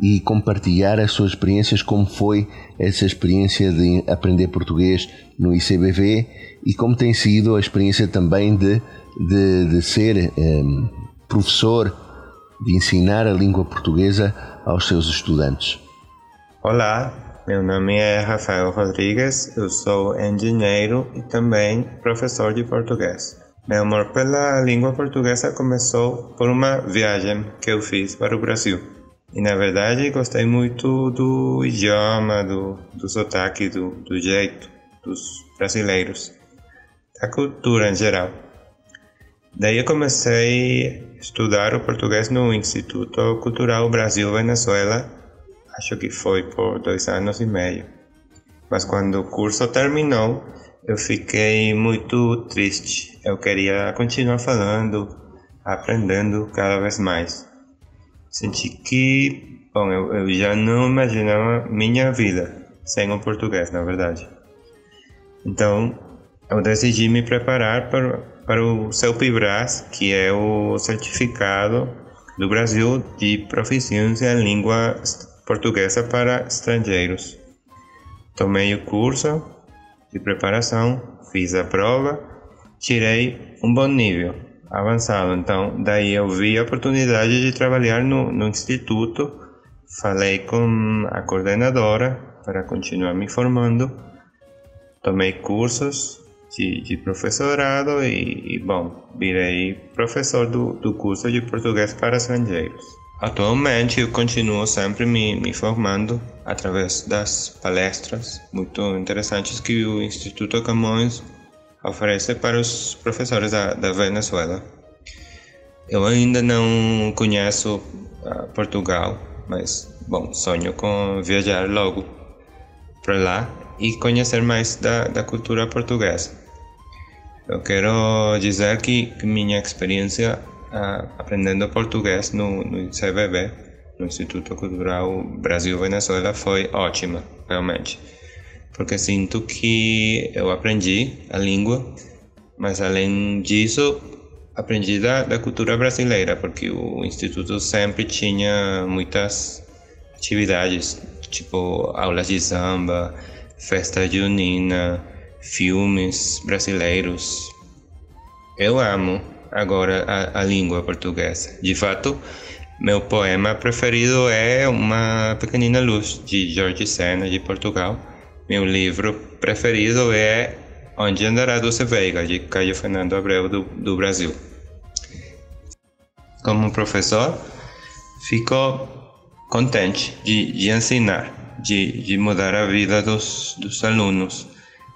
e compartilhar as suas experiências, como foi essa experiência de aprender português no ICBV e como tem sido a experiência também de, de, de ser um, ehm, professor, de ensinar a língua portuguesa aos seus estudantes. Olá, meu nome é Rafael Rodrigues, eu sou engenheiro e também professor de português. Meu amor pela língua portuguesa começou por uma viagem que eu fiz para o Brasil. E na verdade gostei muito do idioma, do, do sotaque, do, do jeito dos brasileiros, da cultura em geral. Daí eu comecei a estudar o português no Instituto Cultural Brasil-Venezuela, acho que foi por dois anos e meio. Mas quando o curso terminou, eu fiquei muito triste. Eu queria continuar falando, aprendendo cada vez mais. Senti que, bom, eu, eu já não imaginava minha vida sem o português, na verdade. Então, eu decidi me preparar para, para o CELPIBRAS, que é o certificado do Brasil de proficiência em língua portuguesa para estrangeiros. Tomei o curso de preparação, fiz a prova, tirei um bom nível, avançado. Então, daí eu vi a oportunidade de trabalhar no, no instituto, falei com a coordenadora para continuar me formando, tomei cursos de, de professorado e, e, bom, virei professor do, do curso de português para estrangeiros. Atualmente eu continuo sempre me, me formando através das palestras muito interessantes que o Instituto Camões oferece para os professores da, da Venezuela. Eu ainda não conheço uh, Portugal, mas bom, sonho com viajar logo para lá e conhecer mais da, da cultura portuguesa. Eu quero dizer que, que minha experiência aprendendo português no, no no Instituto Cultural Brasil-Venezuela, foi ótima, realmente. Porque sinto que eu aprendi a língua, mas além disso, aprendi da, da cultura brasileira, porque o Instituto sempre tinha muitas atividades, tipo aulas de samba, festa junina, filmes brasileiros. Eu amo agora a, a língua portuguesa. De fato, meu poema preferido é Uma Pequenina Luz, de Jorge Sena, de Portugal. Meu livro preferido é Onde Andará Dulce Veiga, de Caio Fernando Abreu, do, do Brasil. Como professor, fico contente de, de ensinar, de, de mudar a vida dos, dos alunos.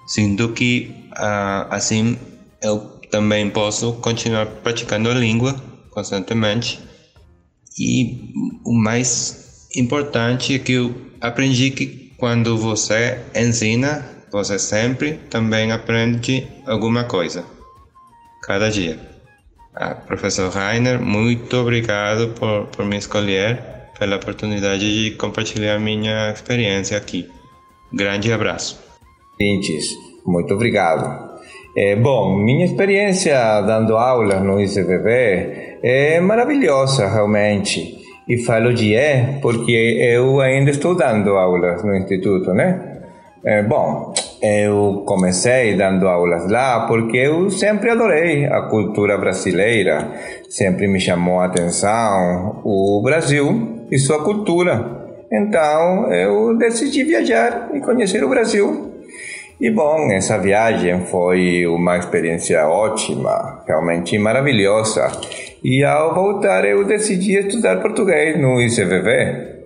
Sinto que uh, assim eu também posso continuar praticando a língua constantemente. E o mais importante é que eu aprendi que quando você ensina, você sempre também aprende alguma coisa, cada dia. Ah, professor Rainer, muito obrigado por, por me escolher, pela oportunidade de compartilhar minha experiência aqui. Grande abraço. Vintes, muito obrigado. É, bom, minha experiência dando aulas no ICVV é maravilhosa, realmente. E falo de é porque eu ainda estou dando aulas no instituto, né? É, bom, eu comecei dando aulas lá porque eu sempre adorei a cultura brasileira, sempre me chamou a atenção o Brasil e sua cultura. Então eu decidi viajar e conhecer o Brasil. E bom, essa viagem foi uma experiência ótima, realmente maravilhosa. E ao voltar eu decidi estudar português no ICVV.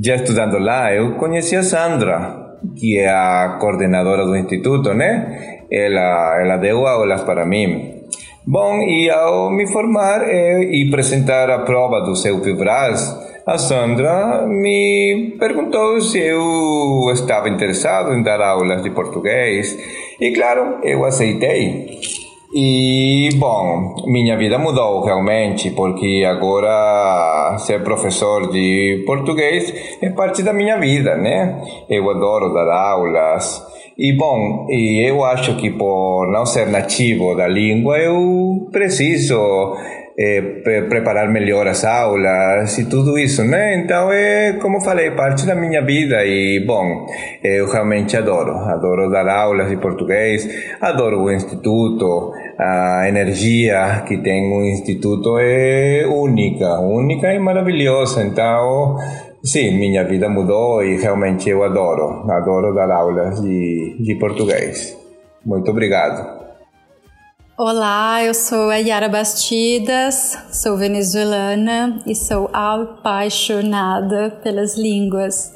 Já estudando lá, eu conheci a Sandra, que é a coordenadora do instituto, né? Ela, ela deu aulas para mim. Bom, e ao me formar eh, e apresentar a prova do seu Vibras, a Sandra me perguntou se eu estava interessado em dar aulas de português e, claro, eu aceitei. E, bom, minha vida mudou realmente, porque agora ser professor de português é parte da minha vida, né? Eu adoro dar aulas. E, bom, eu acho que por não ser nativo da língua, eu preciso é, preparar melhor as aulas e tudo isso, né? Então é, como falei, parte da minha vida e, bom, eu realmente adoro. Adoro dar aulas de português, adoro o instituto, a energia que tem o instituto é única, única e maravilhosa. Então, sim, minha vida mudou e realmente eu adoro, adoro dar aulas de, de português. Muito obrigado. Olá, eu sou a Yara Bastidas, sou venezuelana e sou apaixonada pelas línguas.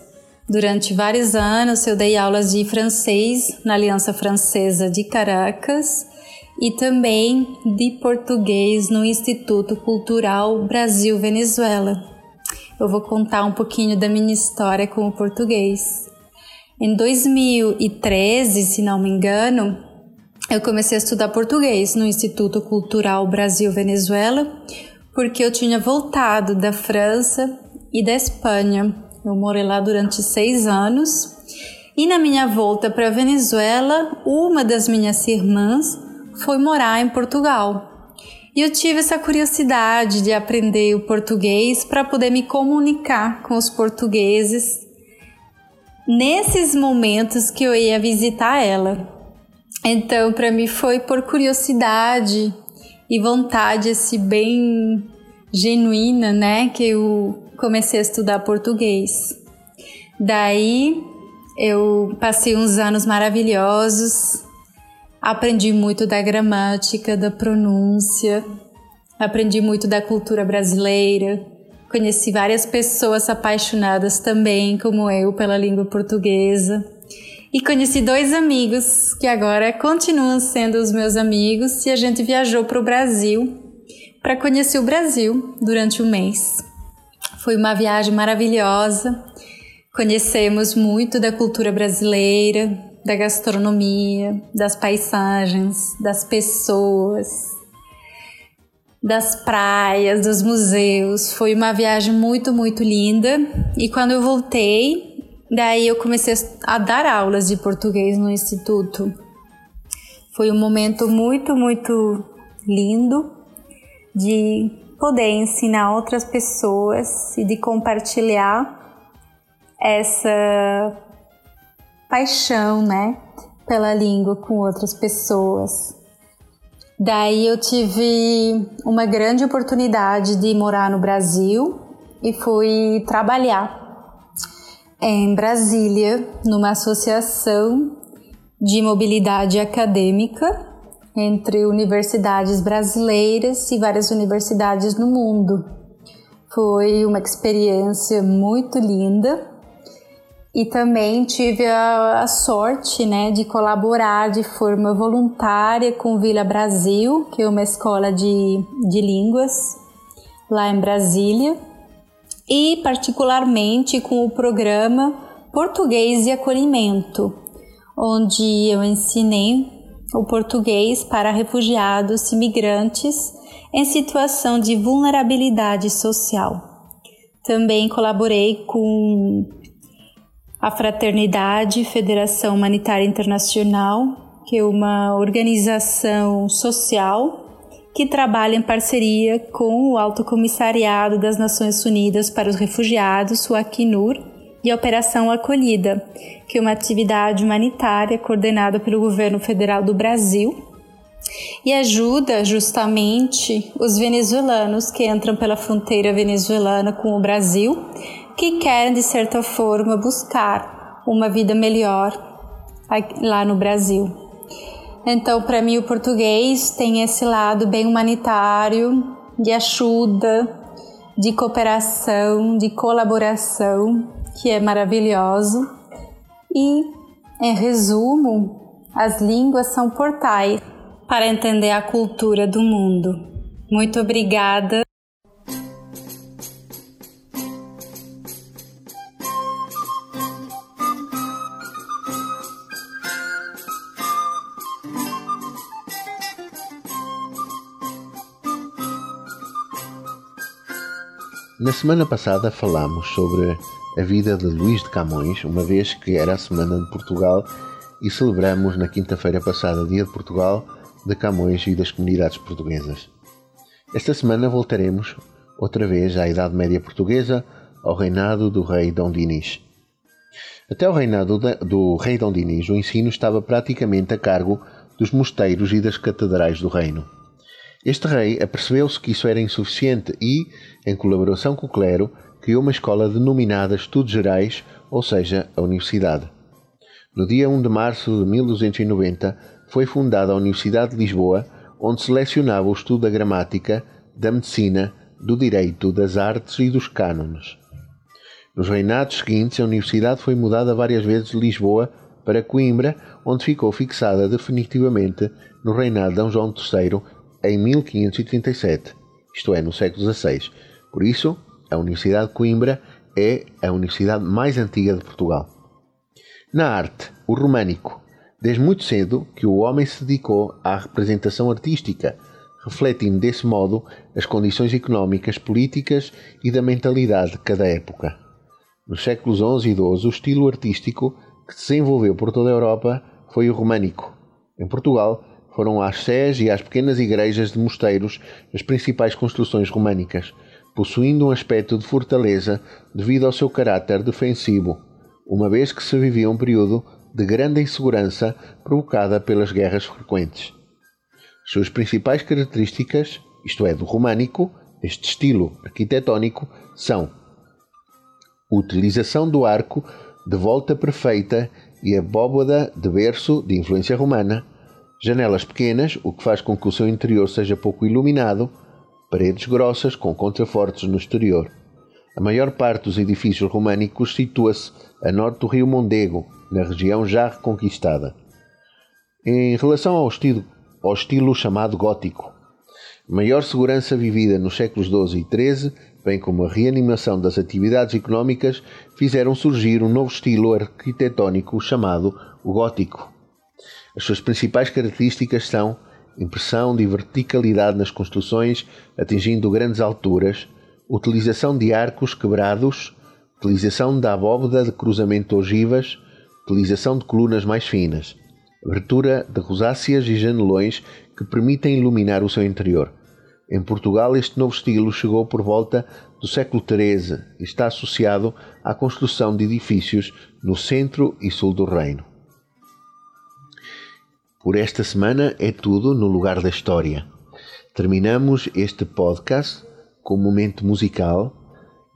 Durante vários anos eu dei aulas de francês na Aliança Francesa de Caracas e também de português no Instituto Cultural Brasil-Venezuela. Eu vou contar um pouquinho da minha história com o português. Em 2013, se não me engano, eu comecei a estudar português no Instituto Cultural Brasil-Venezuela, porque eu tinha voltado da França e da Espanha. Eu morei lá durante seis anos. E na minha volta para a Venezuela, uma das minhas irmãs foi morar em Portugal. E eu tive essa curiosidade de aprender o português para poder me comunicar com os portugueses nesses momentos que eu ia visitar ela. Então, para mim foi por curiosidade e vontade assim bem genuína, né, que eu comecei a estudar português. Daí eu passei uns anos maravilhosos, aprendi muito da gramática, da pronúncia, aprendi muito da cultura brasileira, conheci várias pessoas apaixonadas também, como eu, pela língua portuguesa. E conheci dois amigos que agora continuam sendo os meus amigos e a gente viajou para o Brasil para conhecer o Brasil durante um mês. Foi uma viagem maravilhosa. Conhecemos muito da cultura brasileira, da gastronomia, das paisagens, das pessoas, das praias, dos museus. Foi uma viagem muito, muito linda. E quando eu voltei, Daí eu comecei a dar aulas de português no instituto. Foi um momento muito, muito lindo de poder ensinar outras pessoas e de compartilhar essa paixão, né, pela língua com outras pessoas. Daí eu tive uma grande oportunidade de morar no Brasil e fui trabalhar em Brasília, numa associação de mobilidade acadêmica entre universidades brasileiras e várias universidades no mundo. Foi uma experiência muito linda e também tive a, a, sorte né, de colaborar de forma voluntária com Vila Brasil, que é uma escola de, de línguas lá em Brasília, e particularmente com o programa Português e Acolhimento, onde eu ensinei o português para refugiados e migrantes em situação de vulnerabilidade social. Também colaborei com a Fraternidade Federação Humanitária Internacional, que é uma organização social que trabalha em parceria com o Alto Comissariado das Nações Unidas para os Refugiados, o Acnur, e a Operação Acolhida, que é uma atividade humanitária coordenada pelo governo federal do Brasil e ajuda justamente os venezuelanos que entram pela fronteira venezuelana com o Brasil que querem, de certa forma, buscar uma vida melhor lá no Brasil. Então, para mim, o português tem esse lado bem humanitário, de ajuda, de cooperação, de colaboração, que é maravilhoso. E, em resumo, as línguas são portais para entender a cultura do mundo. Muito obrigada. Na semana passada falámos sobre a vida de Luís de Camões, uma vez que era a Semana de Portugal e celebramos na quinta-feira passada, Dia de Portugal, de Camões e das comunidades portuguesas. Esta semana voltaremos outra vez à Idade Média Portuguesa, ao reinado do rei Dom Dinis. Até o reinado do rei Dom Dinis, o ensino estava praticamente a cargo dos mosteiros e das catedrais do reino. Este rei apercebeu-se que isso era insuficiente e, em colaboração com o clero, criou uma escola denominada Estudos Gerais, ou seja, a Universidade. No dia 1 de março de 1290 foi fundada a Universidade de Lisboa, onde se lecionava o estudo da gramática, da medicina, do direito, das artes e dos cânones. Nos reinados seguintes, a universidade foi mudada várias vezes de Lisboa para Coimbra, onde ficou fixada definitivamente no reinado de D. João III em 1537, isto é, no século XVI. Por isso, a Universidade de Coimbra é a universidade mais antiga de Portugal. Na arte, o românico. Desde muito cedo que o homem se dedicou à representação artística, refletindo desse modo as condições económicas, políticas e da mentalidade de cada época. Nos séculos XI e XII, o estilo artístico que se desenvolveu por toda a Europa foi o românico. Em Portugal, foram às sés e às pequenas igrejas de mosteiros as principais construções românicas, possuindo um aspecto de fortaleza devido ao seu caráter defensivo, uma vez que se vivia um período de grande insegurança provocada pelas guerras frequentes. Suas principais características, isto é, do românico, este estilo arquitetónico, são a utilização do arco de volta perfeita e a bóveda de berço de influência romana, Janelas pequenas, o que faz com que o seu interior seja pouco iluminado, paredes grossas com contrafortes no exterior. A maior parte dos edifícios românicos situa-se a norte do rio Mondego, na região já reconquistada. Em relação ao estilo, ao estilo chamado gótico, maior segurança vivida nos séculos XII e XIII, bem como a reanimação das atividades económicas, fizeram surgir um novo estilo arquitetónico chamado o gótico. As suas principais características são impressão de verticalidade nas construções, atingindo grandes alturas, utilização de arcos quebrados, utilização da abóbada de cruzamento ogivas, utilização de colunas mais finas, abertura de rosáceas e janelões que permitem iluminar o seu interior. Em Portugal, este novo estilo chegou por volta do século XIII e está associado à construção de edifícios no centro e sul do reino. Por esta semana é tudo no lugar da história. Terminamos este podcast com um momento musical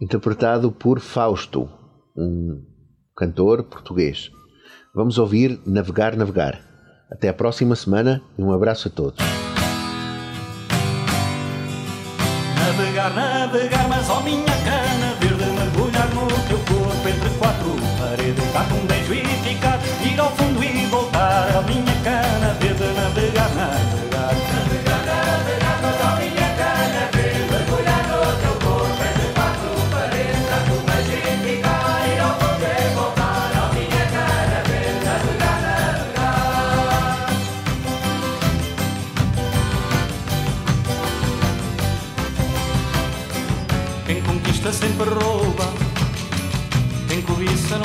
interpretado por Fausto, um cantor português. Vamos ouvir Navegar, Navegar. Até a próxima semana e um abraço a todos. Navegar, navegar, mas ó minha cana verde mergulhar no teu corpo entre quatro paredes, beijo e ficar, ir ao fundo e voltar, minha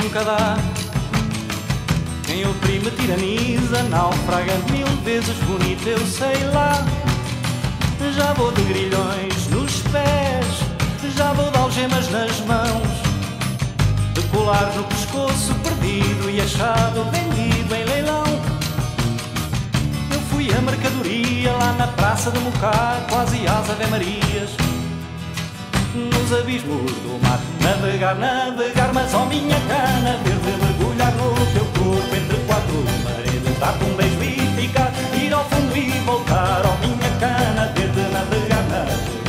nunca dá. Quem oprime tiraniza, naufraga mil vezes bonito, eu sei lá. Já vou de grilhões nos pés, já vou de algemas nas mãos, de colar no pescoço perdido e achado vendido em leilão. Eu fui a mercadoria lá na praça de Mocar, quase às Ave Marias nos abismos do mar. Navegar, navegar, mas ó minha cana verde, mergulhar no teu corpo entre quatro paredes, dar-te um beijo e ficar, ir ao fundo e voltar. Ó minha cana verde, navegar, navegar,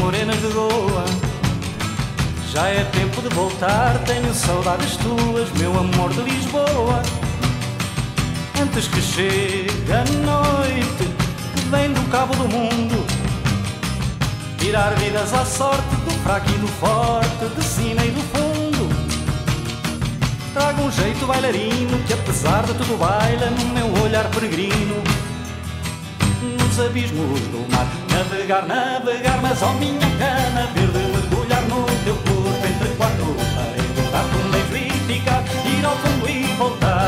morenas de Goa. Já é tempo de voltar. Tenho saudades tuas, meu amor de Lisboa. Antes que chegue a noite, que vem do cabo do mundo. Tirar vidas à sorte do fraco e do forte, de cima e do fundo. Trago um jeito bailarino que apesar de tudo baila no meu olhar peregrino abismos do mar. Navegar, navegar, mas ó minha cana verde, mergulhar no teu corpo entre quatro paredes, um beijo e ficar, ir ao fundo e voltar.